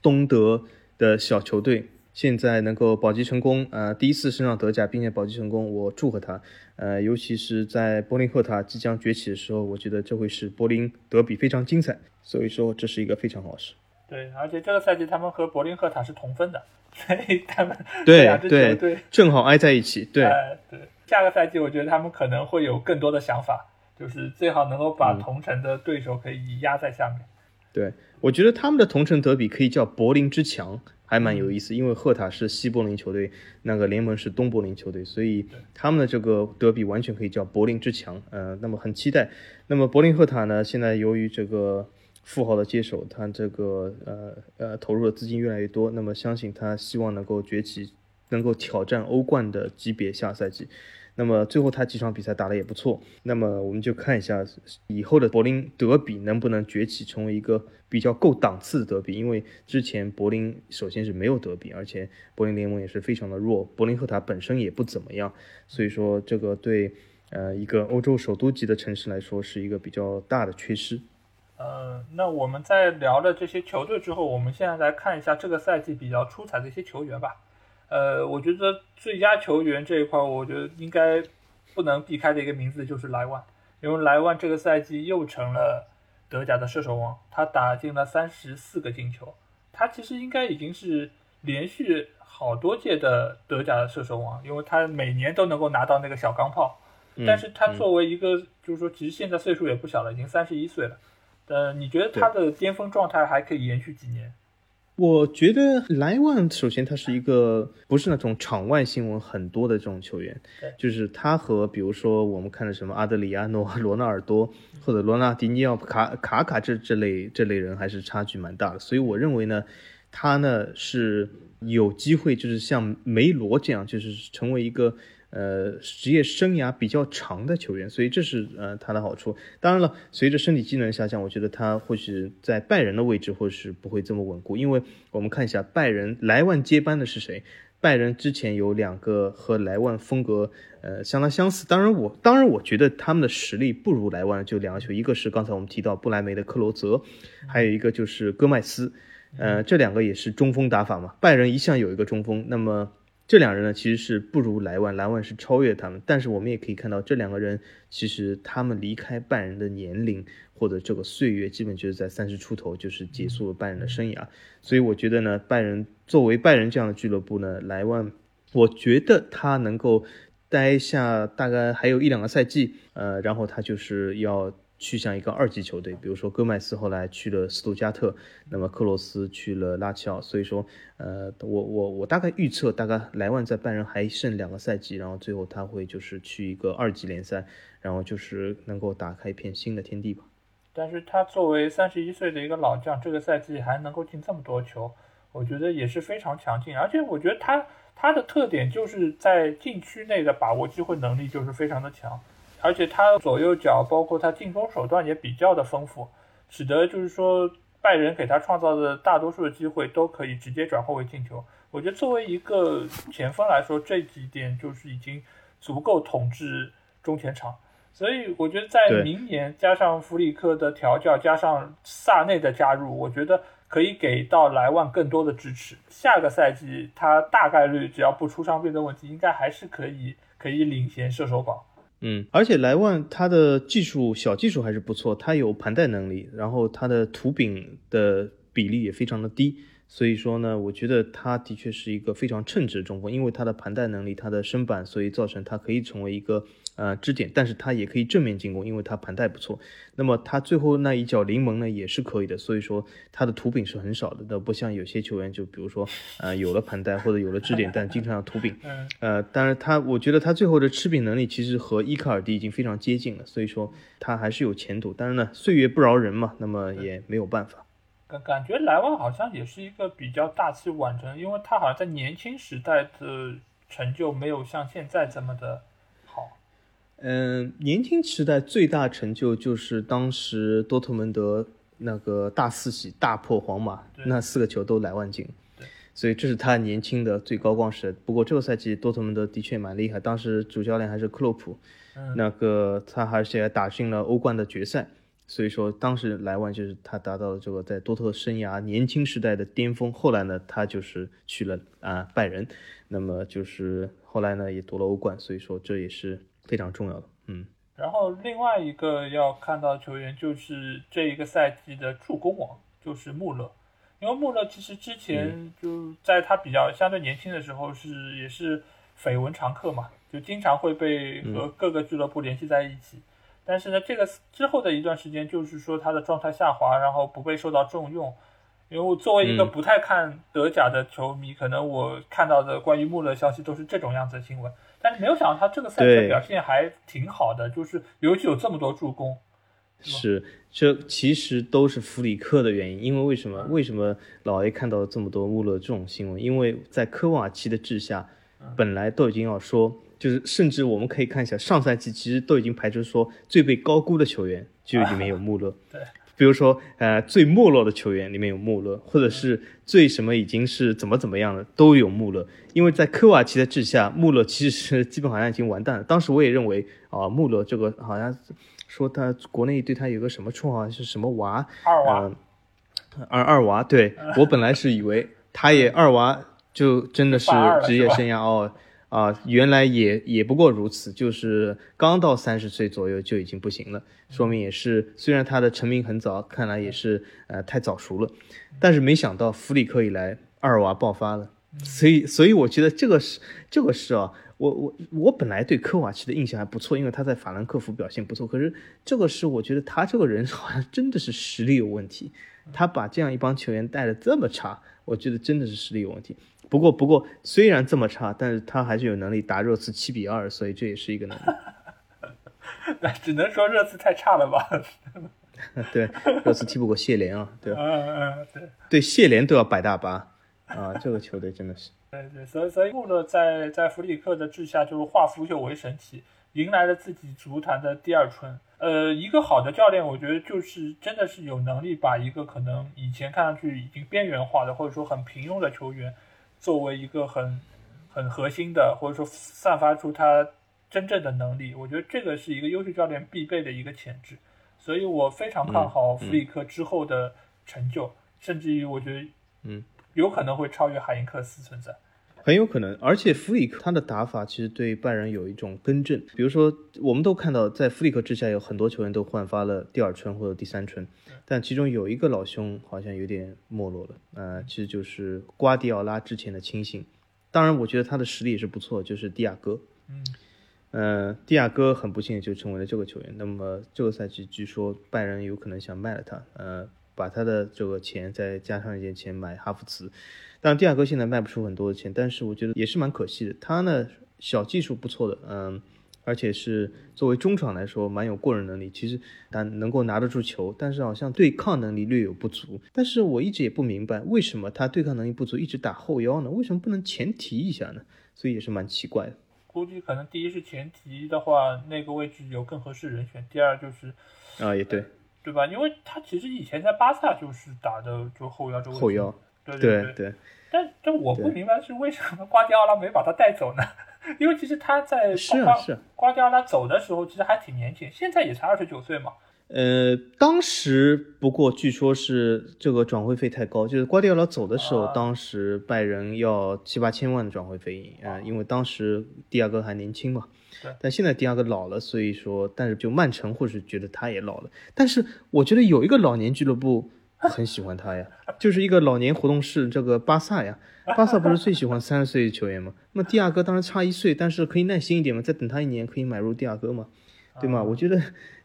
东德的小球队。现在能够保级成功，呃，第一次升上德甲并且保级成功，我祝贺他。呃，尤其是在柏林赫塔即将崛起的时候，我觉得这会是柏林德比非常精彩，所以说这是一个非常好事。对，而且这个赛季他们和柏林赫塔是同分的，所以他们对对对正好挨在一起。对对，下个赛季我觉得他们可能会有更多的想法，就是最好能够把同城的对手可以压在下面。对，我觉得他们的同城德比可以叫柏林之强。还蛮有意思，因为赫塔是西柏林球队，那个联盟是东柏林球队，所以他们的这个德比完全可以叫柏林之强。呃，那么很期待。那么柏林赫塔呢，现在由于这个富豪的接手，他这个呃呃投入的资金越来越多，那么相信他希望能够崛起，能够挑战欧冠的级别下赛季。那么最后他几场比赛打得也不错，那么我们就看一下以后的柏林德比能不能崛起成为一个比较够档次的德比，因为之前柏林首先是没有德比，而且柏林联盟也是非常的弱，柏林赫塔本身也不怎么样，所以说这个对呃一个欧洲首都级的城市来说是一个比较大的缺失。呃，那我们在聊了这些球队之后，我们现在来看一下这个赛季比较出彩的一些球员吧。呃，我觉得最佳球员这一块，我觉得应该不能避开的一个名字就是莱万，因为莱万这个赛季又成了德甲的射手王，他打进了三十四个进球，他其实应该已经是连续好多届的德甲的射手王，因为他每年都能够拿到那个小钢炮。但是他作为一个，就是说，其实现在岁数也不小了，已经三十一岁了。呃，你觉得他的巅峰状态还可以延续几年？我觉得莱万首先他是一个不是那种场外新闻很多的这种球员，就是他和比如说我们看的什么阿德里亚诺、<laughs> 罗纳尔多或者罗纳迪尼奥、卡卡卡这这类这类人还是差距蛮大的，所以我认为呢，他呢是有机会就是像梅罗这样，就是成为一个。呃，职业生涯比较长的球员，所以这是呃他的好处。当然了，随着身体机能下降，我觉得他或许在拜仁的位置或是不会这么稳固。因为我们看一下拜仁莱万接班的是谁？拜仁之前有两个和莱万风格呃相当相似。当然我当然我觉得他们的实力不如莱万，就两个球，一个是刚才我们提到不莱梅的克罗泽，还有一个就是戈麦斯。呃，这两个也是中锋打法嘛。拜仁一向有一个中锋，那么。这两人呢，其实是不如莱万，莱万是超越他们。但是我们也可以看到，这两个人其实他们离开拜仁的年龄或者这个岁月，基本就是在三十出头，就是结束了拜仁的生涯。所以我觉得呢，拜仁作为拜仁这样的俱乐部呢，莱万，我觉得他能够待下大概还有一两个赛季，呃，然后他就是要。去向一个二级球队，比如说戈麦斯后来去了斯图加特，那么克罗斯去了拉齐奥，所以说，呃，我我我大概预测，大概莱万在拜仁还剩两个赛季，然后最后他会就是去一个二级联赛，然后就是能够打开一片新的天地吧。但是他作为三十一岁的一个老将，这个赛季还能够进这么多球，我觉得也是非常强劲，而且我觉得他他的特点就是在禁区内的把握机会能力就是非常的强。而且他左右脚，包括他进攻手段也比较的丰富，使得就是说拜仁给他创造的大多数的机会都可以直接转化为进球。我觉得作为一个前锋来说，这几点就是已经足够统治中前场。所以我觉得在明年加上弗里克的调教，加上萨内的加入，我觉得可以给到莱万更多的支持。下个赛季他大概率只要不出伤病的问题，应该还是可以可以领衔射手榜。嗯，而且莱万他的技术小技术还是不错，他有盘带能力，然后他的图饼的比例也非常的低。所以说呢，我觉得他的确是一个非常称职的中锋，因为他的盘带能力、他的身板，所以造成他可以成为一个呃支点，但是他也可以正面进攻，因为他盘带不错。那么他最后那一脚临门呢，也是可以的。所以说他的图饼是很少的，那不像有些球员，就比如说呃有了盘带或者有了支点，但经常要图饼。<laughs> 呃，当然他，我觉得他最后的吃饼能力其实和伊卡尔迪已经非常接近了，所以说他还是有前途。当然呢，岁月不饶人嘛，那么也没有办法。感感觉莱万好像也是一个比较大器晚成，因为他好像在年轻时代的成就没有像现在这么的好。嗯，年轻时代最大成就就是当时多特蒙德那个大四喜大破皇马，那四个球都莱万进，所以这是他年轻的最高光时。不过这个赛季多特蒙德的确蛮厉害，当时主教练还是克洛普，那个他而且打进了欧冠的决赛。所以说，当时莱万就是他达到了这个在多特生涯年轻时代的巅峰。后来呢，他就是去了啊拜仁，那么就是后来呢也夺了欧冠。所以说这也是非常重要的。嗯。然后另外一个要看到球员就是这一个赛季的助攻王，就是穆勒。因为穆勒其实之前就在他比较相对年轻的时候是也是绯闻常客嘛，就经常会被和各个俱乐部联系在一起。但是呢，这个之后的一段时间，就是说他的状态下滑，然后不被受到重用。因为我作为一个不太看德甲的球迷，可能我看到的关于穆勒消息都是这种样子的新闻。但是没有想到他这个赛季表现还挺好的，就是尤其有这么多助攻。是，这其实都是弗里克的原因。因为为什么？为什么老 A 看到这么多穆勒这种新闻？因为在科瓦奇的治下，本来都已经要说。就是，甚至我们可以看一下上赛季，其实都已经排除说最被高估的球员，就里面有穆勒。<laughs> 对，比如说，呃，最没落的球员里面有穆勒，或者是最什么已经是怎么怎么样的都有穆勒。因为在科瓦奇的治下，穆勒其实是基本好像已经完蛋了。当时我也认为啊，穆勒这个好像说他国内对他有个什么绰号是什么娃二娃，二二娃。对我本来是以为他也二娃，就真的是职业生涯哦。啊，原来也也不过如此，就是刚到三十岁左右就已经不行了，说明也是虽然他的成名很早，看来也是呃太早熟了，但是没想到弗里克以来，二娃爆发了，所以所以我觉得这个是这个是啊，我我我本来对科瓦奇的印象还不错，因为他在法兰克福表现不错，可是这个是我觉得他这个人好像真的是实力有问题，他把这样一帮球员带的这么差，我觉得真的是实力有问题。不过，不过虽然这么差，但是他还是有能力打热刺七比二，所以这也是一个能力。<laughs> 只能说热刺太差了吧？<laughs> 对，热刺踢不过谢联啊，对吧？嗯嗯，对，对，谢联都要摆大巴啊，这个球队真的是。对对，所以所以穆勒在在弗里克的治下，就是化腐朽为神奇，迎来了自己足坛的第二春。呃，一个好的教练，我觉得就是真的是有能力把一个可能以前看上去已经边缘化的，或者说很平庸的球员。作为一个很很核心的，或者说散发出他真正的能力，我觉得这个是一个优秀教练必备的一个潜质，所以我非常看好弗里克之后的成就，甚至于我觉得，嗯，有可能会超越海因克斯存在。很有可能，而且弗里克他的打法其实对拜仁有一种更正，比如说我们都看到，在弗里克之下有很多球员都焕发了第二春或者第三春，但其中有一个老兄好像有点没落了，呃，其实就是瓜迪奥拉之前的亲信，当然我觉得他的实力也是不错，就是蒂亚戈，嗯，呃，蒂亚戈很不幸就成为了这个球员，那么这个赛季据说拜仁有可能想卖了他，呃，把他的这个钱再加上一点钱买哈弗茨。但蒂亚戈现在卖不出很多的钱，但是我觉得也是蛮可惜的。他呢，小技术不错的，嗯，而且是作为中场来说蛮有过人能力。其实他能够拿得住球，但是好像对抗能力略有不足。但是我一直也不明白，为什么他对抗能力不足，一直打后腰呢？为什么不能前提一下呢？所以也是蛮奇怪的。估计可能第一是前提的话，那个位置有更合适人选。第二就是啊，也对，对吧？因为他其实以前在巴萨就是打的就后腰这个位置。后腰。对对对，但但我不明白是为什么瓜迪奥拉没把他带走呢？<laughs> 因为其实他在是啊是瓜迪奥拉走的时候，其实还挺年轻，现在也才二十九岁嘛。呃，当时不过据说是这个转会费太高，就是瓜迪奥拉走的时候，当时拜仁要七八千万的转会费，呃，因为当时迪亚哥还年轻嘛。对。但现在迪亚哥老了，所以说，但是就曼城或是觉得他也老了，但是我觉得有一个老年俱乐部。很喜欢他呀，就是一个老年活动室，这个巴萨呀，巴萨不是最喜欢三十岁球员吗？那么蒂亚戈当然差一岁，但是可以耐心一点嘛，再等他一年可以买入蒂亚戈嘛，对吗？我觉得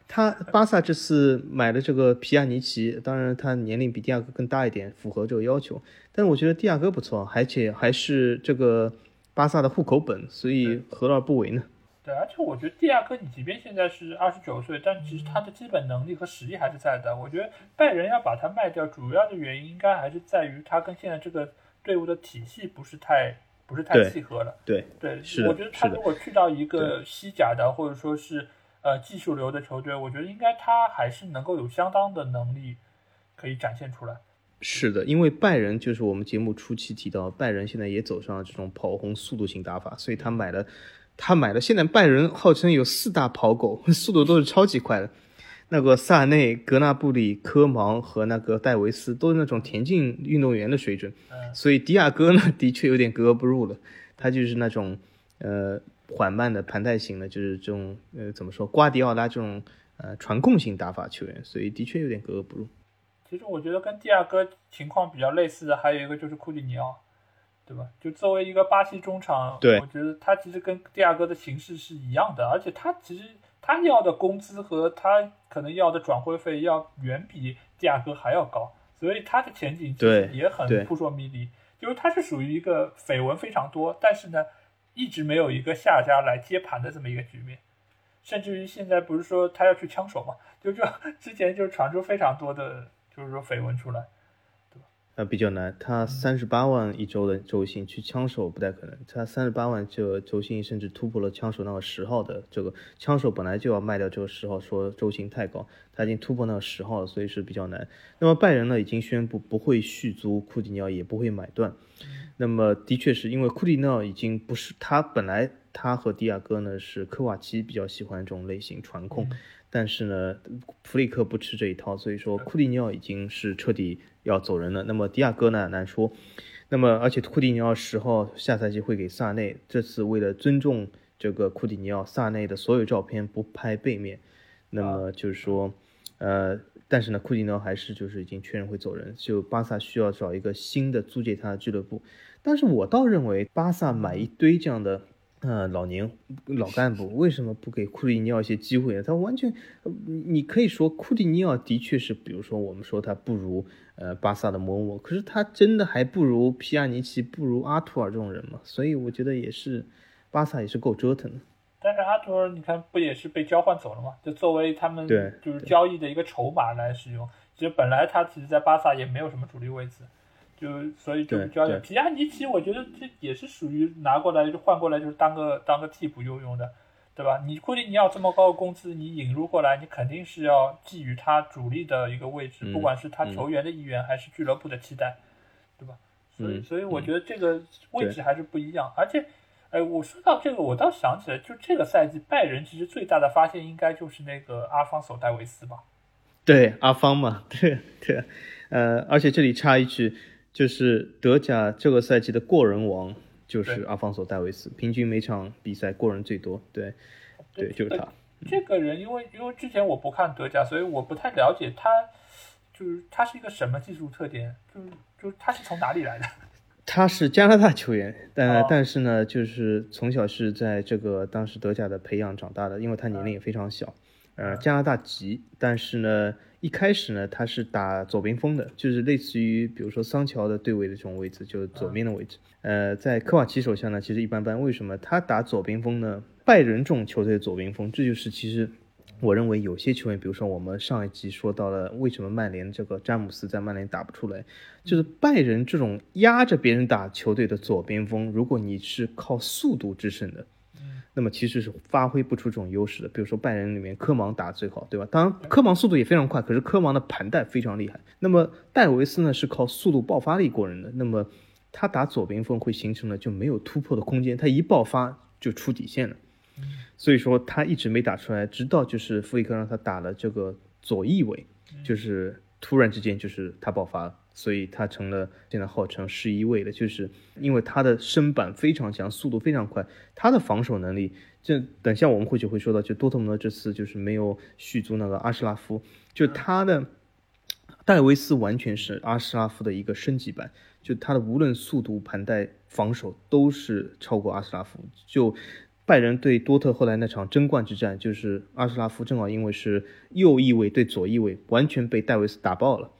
他巴萨这次买的这个皮亚尼奇，当然他年龄比蒂亚戈更大一点，符合这个要求，但是我觉得蒂亚戈不错，而且还是这个巴萨的户口本，所以何乐而不为呢？对，而且我觉得蒂亚戈，你即便现在是二十九岁，但其实他的基本能力和实力还是在的。我觉得拜仁要把他卖掉，主要的原因应该还是在于他跟现在这个队伍的体系不是太不是太契合了。对对，是我觉得他如果去到一个西甲的或者说是呃技术流的球队，我觉得应该他还是能够有相当的能力可以展现出来。是的，因为拜仁就是我们节目初期提到，拜仁现在也走上了这种跑轰速度型打法，所以他买了。他买了，现在拜仁号称有四大跑狗，<laughs> 速度都是超级快的。那个萨内、格纳布里、科芒和那个戴维斯都是那种田径运动员的水准。所以迪亚哥呢，<laughs> 的确有点格格不入了。他就是那种呃缓慢的盘带型的，就是这种呃怎么说，瓜迪奥拉这种呃传控型打法球员，所以的确有点格格不入。其实我觉得跟迪亚哥情况比较类似的，还有一个就是库蒂尼奥。对吧？就作为一个巴西中场，对我觉得他其实跟蒂亚戈的形式是一样的，而且他其实他要的工资和他可能要的转会费要远比蒂亚戈还要高，所以他的前景其实也很扑朔迷离。就是他是属于一个绯闻非常多，但是呢，一直没有一个下家来接盘的这么一个局面，甚至于现在不是说他要去枪手嘛？就就 <laughs> 之前就传出非常多的，就是说绯闻出来。那比较难，他三十八万一周的周薪去枪手不太可能。他三十八万这周薪甚至突破了枪手那个十号的这个枪手本来就要卖掉这个十号，说周薪太高，他已经突破那个十号了，所以是比较难。那么拜仁呢已经宣布不会续租库蒂尼奥，也不会买断。那么的确是因为库蒂尼奥已经不是他本来他和迪亚哥呢是科瓦奇比较喜欢这种类型传控。但是呢，弗里克不吃这一套，所以说库蒂尼奥已经是彻底要走人了。那么迪亚哥呢，难说。那么而且库蒂尼奥十号下赛季会给萨内，这次为了尊重这个库蒂尼奥，萨内的所有照片不拍背面。那么就是说，呃，但是呢，库蒂尼奥还是就是已经确认会走人，就巴萨需要找一个新的租借他的俱乐部。但是我倒认为巴萨买一堆这样的。呃，老年老干部为什么不给库蒂尼奥一些机会呢？他完全，你可以说库蒂尼奥的确是，比如说我们说他不如呃巴萨的某某，可是他真的还不如皮亚尼奇，不如阿图尔这种人嘛？所以我觉得也是，巴萨也是够折腾的。但是阿图尔，你看不也是被交换走了吗？就作为他们对就是交易的一个筹码来使用。其实本来他其实，在巴萨也没有什么主力位置。就所以就交易皮亚尼奇，我觉得这也是属于拿过来就换过来就是当个当个替补用用的，对吧？你库蒂尼奥这么高的工资，你引入过来，你肯定是要寄予他主力的一个位置，不管是他球员的意愿还是俱乐部的期待，对吧？所以所以我觉得这个位置还是不一样。而且，哎，我说到这个，我倒想起来，就这个赛季拜仁其实最大的发现应该就是那个阿方索戴维斯吧？对，阿方嘛，<laughs> 对对，呃，而且这里插一句。就是德甲这个赛季的过人王就是阿方索戴维斯，平均每场比赛过人最多。对，对，就是他。这个人，因为因为之前我不看德甲，所以我不太了解他，就是他是一个什么技术特点，就是就是他是从哪里来的？<laughs> 他是加拿大球员，但但是呢，就是从小是在这个当时德甲的培养长大的，因为他年龄也非常小，呃，加拿大籍，但是呢。一开始呢，他是打左边锋的，就是类似于比如说桑乔的对位的这种位置，就是左边的位置。呃，在科瓦奇手下呢，其实一般般。为什么他打左边锋呢？拜仁这种球队的左边锋，这就是其实我认为有些球员，比如说我们上一集说到了，为什么曼联这个詹姆斯在曼联打不出来，就是拜仁这种压着别人打球队的左边锋，如果你是靠速度制胜的。那么其实是发挥不出这种优势的，比如说拜仁里面科芒打最好，对吧？当然科芒速度也非常快，可是科芒的盘带非常厉害。那么戴维斯呢是靠速度爆发力过人的，那么他打左边锋会形成了就没有突破的空间，他一爆发就出底线了。所以说他一直没打出来，直到就是弗里克让他打了这个左翼位，就是突然之间就是他爆发了。所以他成了现在号称十一位的，就是因为他的身板非常强，速度非常快，他的防守能力，就等下我们或许会说到，就多特蒙德这次就是没有续租那个阿什拉夫，就他的戴维斯完全是阿什拉夫的一个升级版，就他的无论速度、盘带、防守都是超过阿什拉夫。就拜仁对多特后来那场争冠之战，就是阿什拉夫正好因为是右翼位对左翼位，完全被戴维斯打爆了。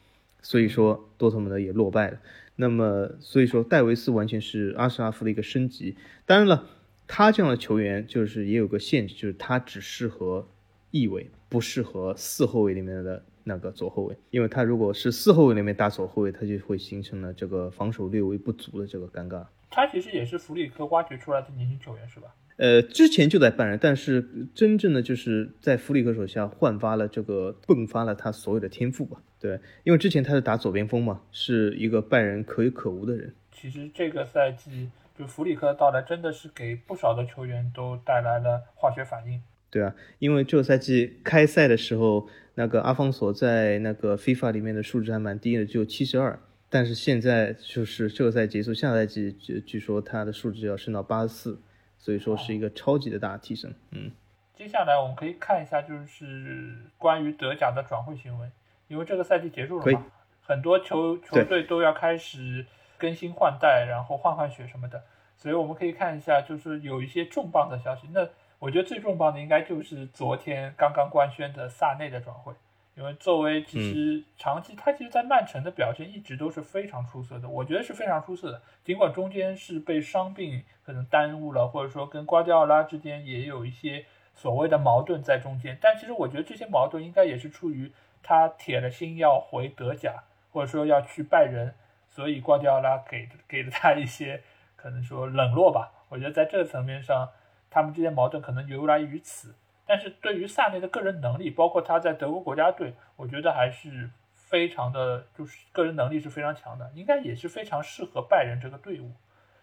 所以说多特蒙德也落败了。那么，所以说戴维斯完全是阿什拉夫的一个升级。当然了，他这样的球员就是也有个限制，就是他只适合翼位，不适合四后卫里面的那个左后卫。因为他如果是四后卫里面打左后卫，他就会形成了这个防守略微不足的这个尴尬。他其实也是弗里克挖掘出来的年轻球员，是吧？呃，之前就在拜仁，但是真正的就是在弗里克手下焕发了这个迸发了他所有的天赋吧。对，因为之前他是打左边锋嘛，是一个拜仁可有可无的人。其实这个赛季就弗里克的到来，真的是给不少的球员都带来了化学反应。对啊，因为这个赛季开赛的时候，那个阿方索在那个 FIFA 里面的数值还蛮低的，只有七十二。但是现在就是这个赛季结束，下赛季据据说他的数值要升到八十四。所以说是一个超级的大提升，嗯。接下来我们可以看一下，就是关于德甲的转会新闻，因为这个赛季结束了嘛，很多球球队都要开始更新换代，然后换换血什么的，所以我们可以看一下，就是有一些重磅的消息。那我觉得最重磅的应该就是昨天刚刚官宣的萨内的转会。因为作为其实长期，他其实，在曼城的表现一直都是非常出色的，我觉得是非常出色的。尽管中间是被伤病可能耽误了，或者说跟瓜迪奥拉之间也有一些所谓的矛盾在中间，但其实我觉得这些矛盾应该也是出于他铁了心要回德甲，或者说要去拜仁，所以瓜迪奥拉给给了他一些可能说冷落吧。我觉得在这个层面上，他们之间矛盾可能由来于此。但是对于萨内的个人能力，包括他在德国国家队，我觉得还是非常的，就是个人能力是非常强的，应该也是非常适合拜仁这个队伍。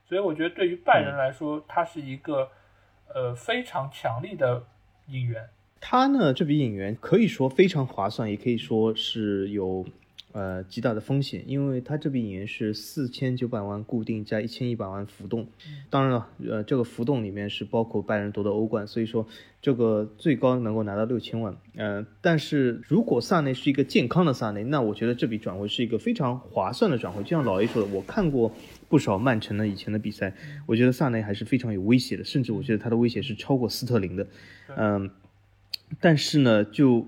所以我觉得对于拜仁来说，他是一个呃非常强力的引援。他呢，这笔引援可以说非常划算，也可以说是有呃极大的风险，因为他这笔引援是四千九百万固定加一千一百万浮动，当然了，呃，这个浮动里面是包括拜仁夺得欧冠，所以说这个最高能够拿到六千万，呃，但是如果萨内是一个健康的萨内，那我觉得这笔转会是一个非常划算的转会，就像老 A 说的，我看过不少曼城的以前的比赛，我觉得萨内还是非常有威胁的，甚至我觉得他的威胁是超过斯特林的，嗯。但是呢，就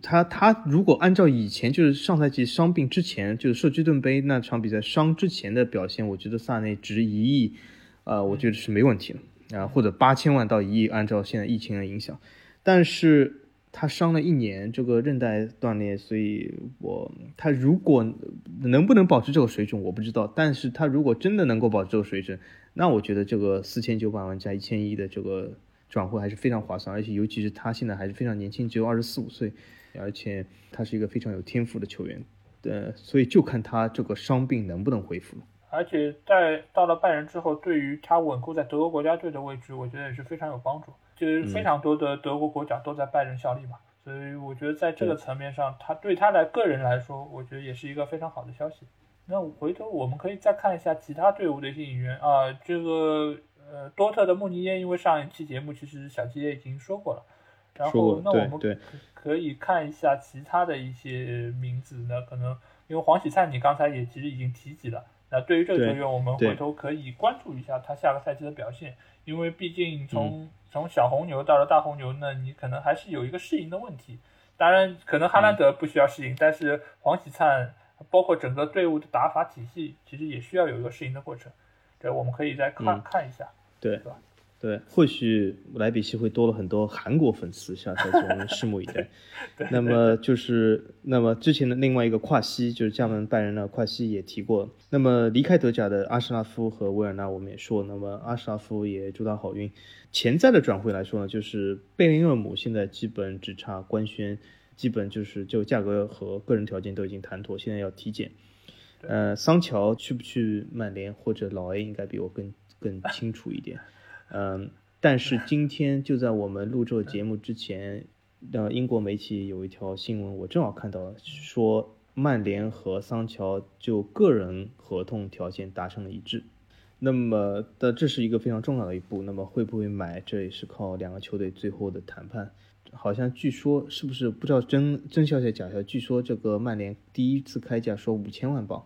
他他如果按照以前就是上赛季伤病之前，就是社区盾杯那场比赛伤之前的表现，我觉得萨内值一亿，呃，我觉得是没问题的啊，或者八千万到一亿，按照现在疫情的影响。但是他伤了一年，这个韧带断裂，所以我他如果能不能保持这个水准我不知道。但是他如果真的能够保持这个水准，那我觉得这个四千九百万加一千一的这个。转会还是非常划算，而且尤其是他现在还是非常年轻，只有二十四五岁，而且他是一个非常有天赋的球员，对，所以就看他这个伤病能不能恢复。而且在到了拜仁之后，对于他稳固在德国国家队的位置，我觉得也是非常有帮助。就是非常多的德国国脚都在拜仁效力嘛，所以我觉得在这个层面上，他对他来个人来说，我觉得也是一个非常好的消息。那回头我们可以再看一下其他队伍的一些引援啊，这个。呃，多特的穆尼耶，因为上一期节目其实小吉也已经说过了，然后那我们可可以看一下其他的一些名字呢？可能因为黄喜灿你刚才也其实已经提及了，那对于这个球员，我们回头可以关注一下他下个赛季的表现，因为毕竟从从小红牛到了大红牛，呢你可能还是有一个适应的问题。当然，可能哈兰德不需要适应，但是黄喜灿包括整个队伍的打法体系，其实也需要有一个适应的过程。对，我们可以再看看一下。对，对，或许莱比锡会多了很多韩国粉丝，下赛季我们拭目以待。<laughs> 那么就是，那么之前的另外一个跨西，就是加盟拜仁的跨西也提过。那么离开德甲的阿什拉夫和维尔纳，我们也说，那么阿什拉夫也祝他好运。潜在的转会来说呢，就是贝林厄姆现在基本只差官宣，基本就是就价格和个人条件都已经谈妥，现在要体检。呃，桑乔去不去曼联或者老 A 应该比我更。更清楚一点，嗯，但是今天就在我们录这个节目之前，呃，英国媒体有一条新闻，我正好看到了，说曼联和桑乔就个人合同条件达成了一致，那么的这是一个非常重要的一步，那么会不会买，这也是靠两个球队最后的谈判。好像据说是不是不知道真真消息假消息，据说这个曼联第一次开价说五千万镑。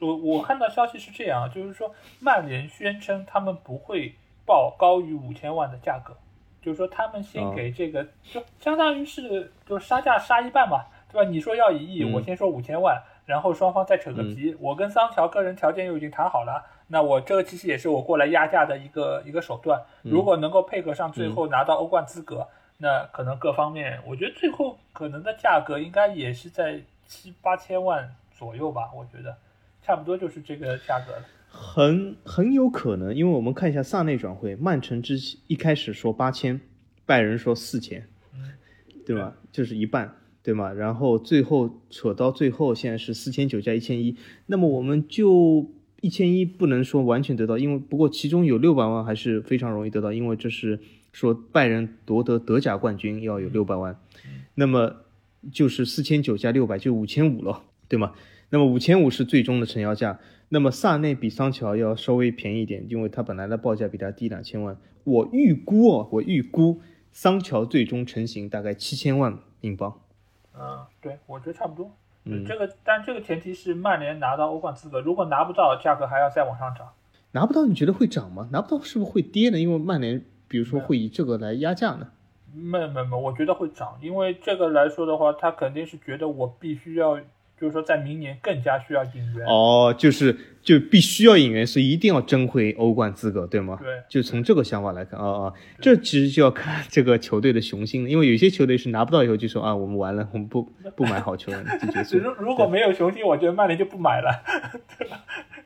我我看到消息是这样，就是说曼联宣称他们不会报高于五千万的价格，就是说他们先给这个，就相当于是就杀价杀一半嘛，对吧？你说要一亿，我先说五千万，然后双方再扯个皮。我跟桑乔个人条件又已经谈好了，那我这个其实也是我过来压价的一个一个手段。如果能够配合上最后拿到欧冠资格，那可能各方面，我觉得最后可能的价格应该也是在七八千万左右吧，我觉得。差不多就是这个价格了，很很有可能，因为我们看一下萨内转会，曼城之一开始说八千，拜仁说四千，对吧？就是一半，对吗？然后最后扯到最后，现在是四千九加一千一，那么我们就一千一不能说完全得到，因为不过其中有六百万还是非常容易得到，因为这是说拜仁夺得德甲冠军要有六百万，那么就是四千九加六百就五千五了，对吗？那么五千五是最终的成交价。那么萨内比桑乔要稍微便宜一点，因为他本来的报价比他低两千万。我预估哦，我预估桑乔最终成型大概七千万英镑。嗯，对，我觉得差不多。嗯，这个，但这个前提是曼联拿到欧冠资格，如果拿不到，价格还要再往上涨。拿不到，你觉得会涨吗？拿不到是不是会跌呢？因为曼联，比如说会以这个来压价呢？没没没，我觉得会涨，因为这个来说的话，他肯定是觉得我必须要。就是说，在明年更加需要引援哦，就是就必须要引援，所以一定要争回欧冠资格，对吗？对，就从这个想法来看，啊啊，这其实就要看这个球队的雄心了，因为有些球队是拿不到以后就说啊，我们完了，我们不不买好球员就结束。如 <laughs> 如果没有雄心，我觉得曼联就不买了。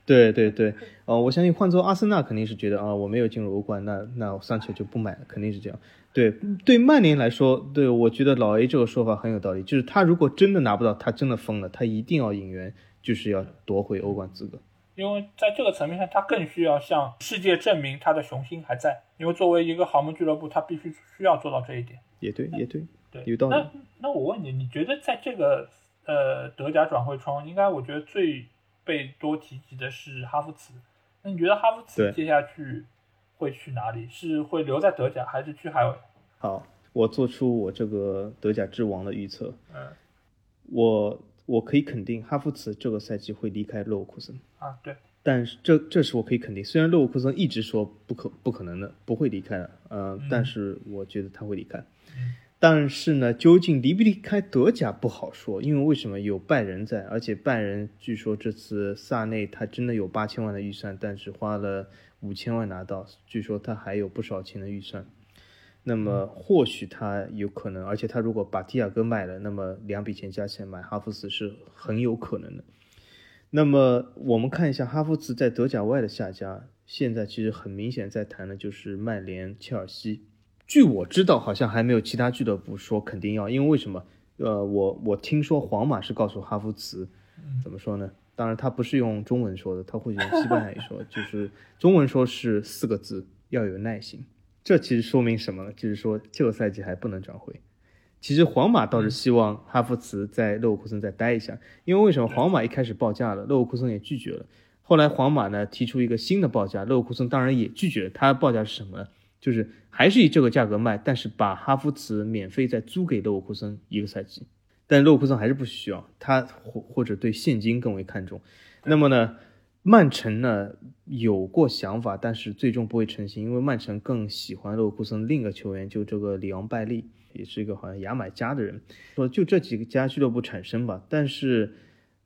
对 <laughs> 对对，呃，我相信换做阿森纳肯定是觉得啊，我没有进入欧冠，那那桑乔就不买了，肯定是这样。对对，曼联来说，对我觉得老 A 这个说法很有道理，就是他如果真的拿不到，他真的疯了，他一定要引援，就是要夺回欧冠资格。因为在这个层面上，他更需要向世界证明他的雄心还在。因为作为一个豪门俱乐部，他必须需要做到这一点。也对，也对，对，有道理。那那我问你，你觉得在这个呃德甲转会窗，应该我觉得最被多提及的是哈弗茨。那你觉得哈弗茨接下去会去哪里？是会留在德甲，还是去海外？好，我做出我这个德甲之王的预测。嗯，我我可以肯定哈弗茨这个赛季会离开勒沃库森。啊，对。但是这这是我可以肯定，虽然勒沃库森一直说不可不可能的，不会离开的，呃，但是我觉得他会离开。但是呢，究竟离不离开德甲不好说，因为为什么有拜仁在，而且拜仁据说这次萨内他真的有八千万的预算，但是花了五千万拿到，据说他还有不少钱的预算。那么或许他有可能，而且他如果把蒂亚戈卖了，那么两笔钱加起来买哈弗茨是很有可能的。那么我们看一下哈弗茨在德甲外的下家，现在其实很明显在谈的就是曼联、切尔西。据我知道，好像还没有其他俱乐部说肯定要，因为为什么？呃，我我听说皇马是告诉哈弗茨，怎么说呢？当然他不是用中文说的，他会用西班牙语说，<laughs> 就是中文说是四个字：要有耐心。这其实说明什么呢？就是说这个赛季还不能转会。其实皇马倒是希望哈弗茨在勒沃库森再待一下，因为为什么皇马一开始报价了，勒沃库森也拒绝了。后来皇马呢提出一个新的报价，勒沃库森当然也拒绝。他的报价是什么呢？就是还是以这个价格卖，但是把哈弗茨免费再租给勒沃库森一个赛季。但勒沃库森还是不需要，他或或者对现金更为看重。那么呢，曼城呢有过想法，但是最终不会成型，因为曼城更喜欢勒沃库森另一个球员，就这个里昂拜利。也是一个好像牙买加的人，说就这几个家俱乐部产生吧。但是，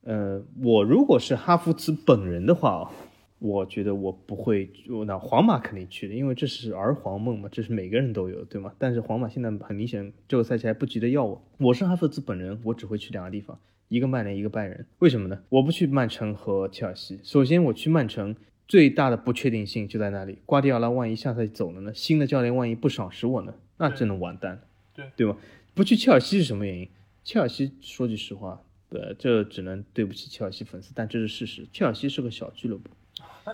呃，我如果是哈弗茨本人的话，我觉得我不会，那皇马肯定去的，因为这是儿皇梦嘛，这是每个人都有，对吗？但是皇马现在很明显，这个赛季还不急着要我。我是哈弗茨本人，我只会去两个地方，一个曼联，一个拜仁。为什么呢？我不去曼城和切尔西。首先，我去曼城最大的不确定性就在那里，瓜迪奥拉万一下赛季走了呢？新的教练万一不赏识我呢？那真的完蛋了。对对吧？不去切尔西是什么原因？切尔西说句实话，对，这只能对不起切尔西粉丝，但这是事实。切尔西是个小俱乐部，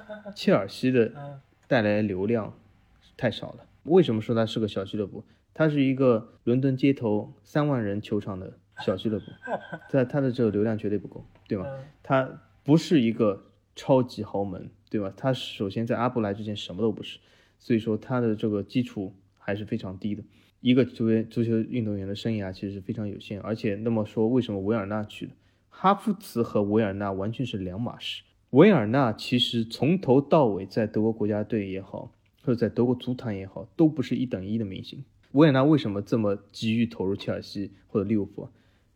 <laughs> 切尔西的带来流量太少了。为什么说它是个小俱乐部？它是一个伦敦街头三万人球场的小俱乐部，<laughs> 在它的这个流量绝对不够，对吧？它不是一个超级豪门，对吧？它首先在阿布来之前什么都不是，所以说它的这个基础还是非常低的。一个足球足球运动员的生涯其实是非常有限，而且那么说，为什么维尔纳去了？哈弗茨和维尔纳完全是两码事。维尔纳其实从头到尾在德国国家队也好，或者在德国足坛也好，都不是一等一的明星。维尔纳为什么这么急于投入切尔西或者利物浦？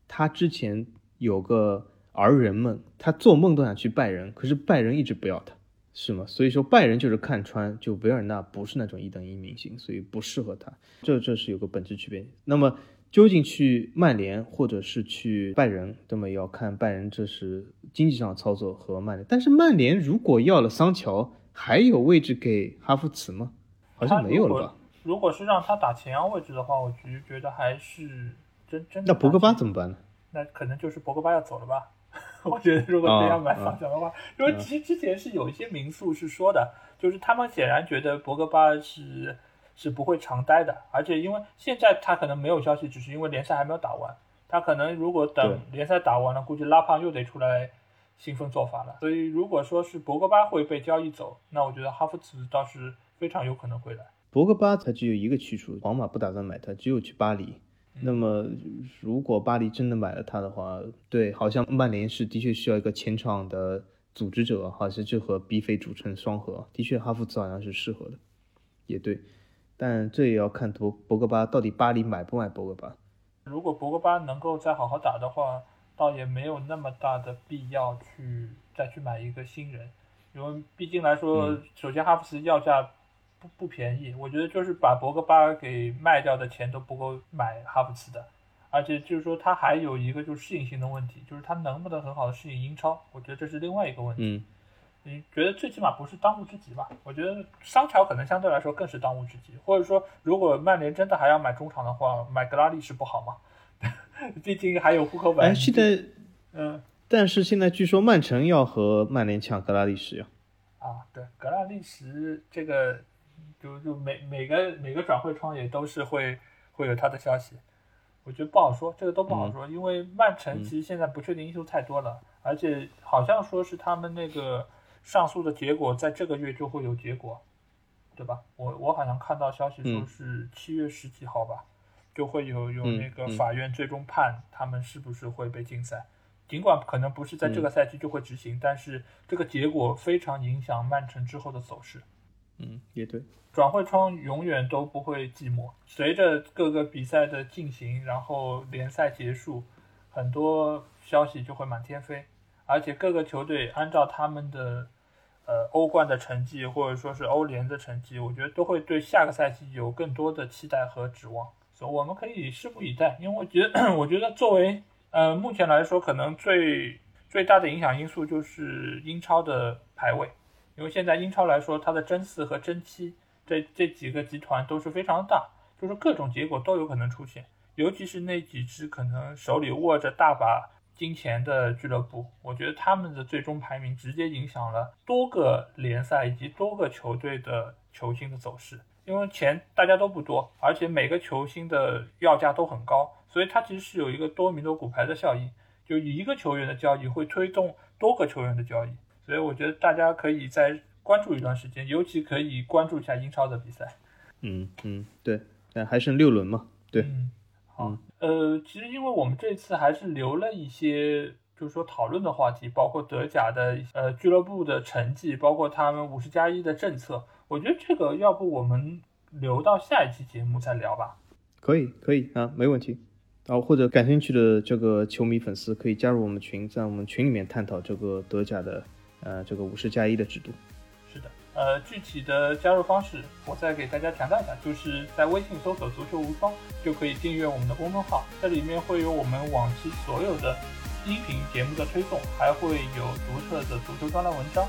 他之前有个儿人梦，他做梦都想去拜仁，可是拜仁一直不要他。是吗？所以说拜仁就是看穿，就维尔纳不是那种一等一明星，所以不适合他。这这是有个本质区别。那么究竟去曼联或者是去拜仁，那么要看拜仁这是经济上操作和曼联。但是曼联如果要了桑乔，还有位置给哈弗茨吗？好像没有了吧？如果是让他打前腰位置的话，我其实觉得还是真真。那博格巴怎么办呢？那可能就是博格巴要走了吧。<laughs> 我觉得如果这样买桑乔的话，因为其实之前是有一些民宿是说的，就是他们显然觉得博格巴是是不会常待的，而且因为现在他可能没有消息，只是因为联赛还没有打完，他可能如果等联赛打完了，估计拉胖又得出来兴奋做法了。所以如果说是博格巴会被交易走，那我觉得哈弗茨倒是非常有可能会来。博格巴他只有一个去处，皇马不打算买他，只有去巴黎。那么，如果巴黎真的买了他的话，对，好像曼联是的确需要一个前场的组织者，好像就和 B 费组成双核，的确哈弗茨好像是适合的，也对，但这也要看博博格巴到底巴黎买不买博格巴。如果博格巴能够再好好打的话，倒也没有那么大的必要去再去买一个新人，因为毕竟来说，首先哈弗茨要价。不不便宜，我觉得就是把博格巴给卖掉的钱都不够买哈弗茨的，而且就是说他还有一个就是适应性的问题，就是他能不能很好的适应英超，我觉得这是另外一个问题。嗯，你觉得最起码不是当务之急吧？我觉得桑乔可能相对来说更是当务之急，或者说如果曼联真的还要买中场的话，买格拉利什不好吗？<laughs> 毕竟还有户口本。哎，现在，嗯，但是现在据说曼城要和曼联抢格拉利什呀。啊，对，格拉利什这个。就就每每个每个转会窗也都是会会有他的消息，我觉得不好说，这个都不好说，因为曼城其实现在不确定因素太多了，而且好像说是他们那个上诉的结果在这个月就会有结果，对吧？我我好像看到消息说是七月十几号吧，就会有有那个法院最终判他们是不是会被禁赛，尽管可能不是在这个赛季就会执行，但是这个结果非常影响曼城之后的走势。嗯，也对。转会窗永远都不会寂寞。随着各个比赛的进行，然后联赛结束，很多消息就会满天飞。而且各个球队按照他们的呃欧冠的成绩，或者说是欧联的成绩，我觉得都会对下个赛季有更多的期待和指望。所以我们可以拭目以待。因为我觉得，<coughs> 我觉得作为呃目前来说，可能最最大的影响因素就是英超的排位。因为现在英超来说，它的争四和争七。这这几个集团都是非常大，就是各种结果都有可能出现，尤其是那几支可能手里握着大把金钱的俱乐部，我觉得他们的最终排名直接影响了多个联赛以及多个球队的球星的走势。因为钱大家都不多，而且每个球星的要价都很高，所以它其实是有一个多米诺骨牌的效应，就一个球员的交易会推动多个球员的交易，所以我觉得大家可以再。关注一段时间，尤其可以关注一下英超的比赛。嗯嗯，对，但还剩六轮嘛？对，嗯，好，呃，其实因为我们这次还是留了一些，就是说讨论的话题，包括德甲的呃俱乐部的成绩，包括他们五十加一的政策。我觉得这个要不我们留到下一期节目再聊吧？可以，可以啊，没问题。然后或者感兴趣的这个球迷粉丝可以加入我们群，在我们群里面探讨这个德甲的呃这个五十加一的制度。呃，具体的加入方式我再给大家强调一下，就是在微信搜索“足球无双”就可以订阅我们的公众号，这里面会有我们往期所有的音频节目的推送，还会有独特的足球专栏文章，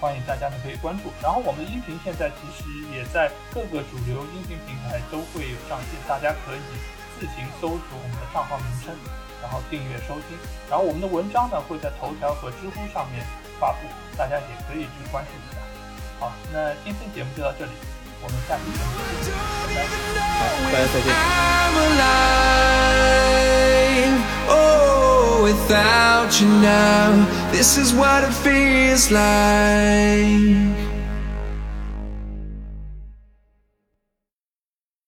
欢迎大家呢可以关注。然后我们的音频现在其实也在各个主流音频平台都会有上线，大家可以自行搜索我们的账号名称，然后订阅收听。然后我们的文章呢会在头条和知乎上面发布，大家也可以去关注一下。好，那今天节目就到这里，我们下期节目再见，拜拜。好，大家再见。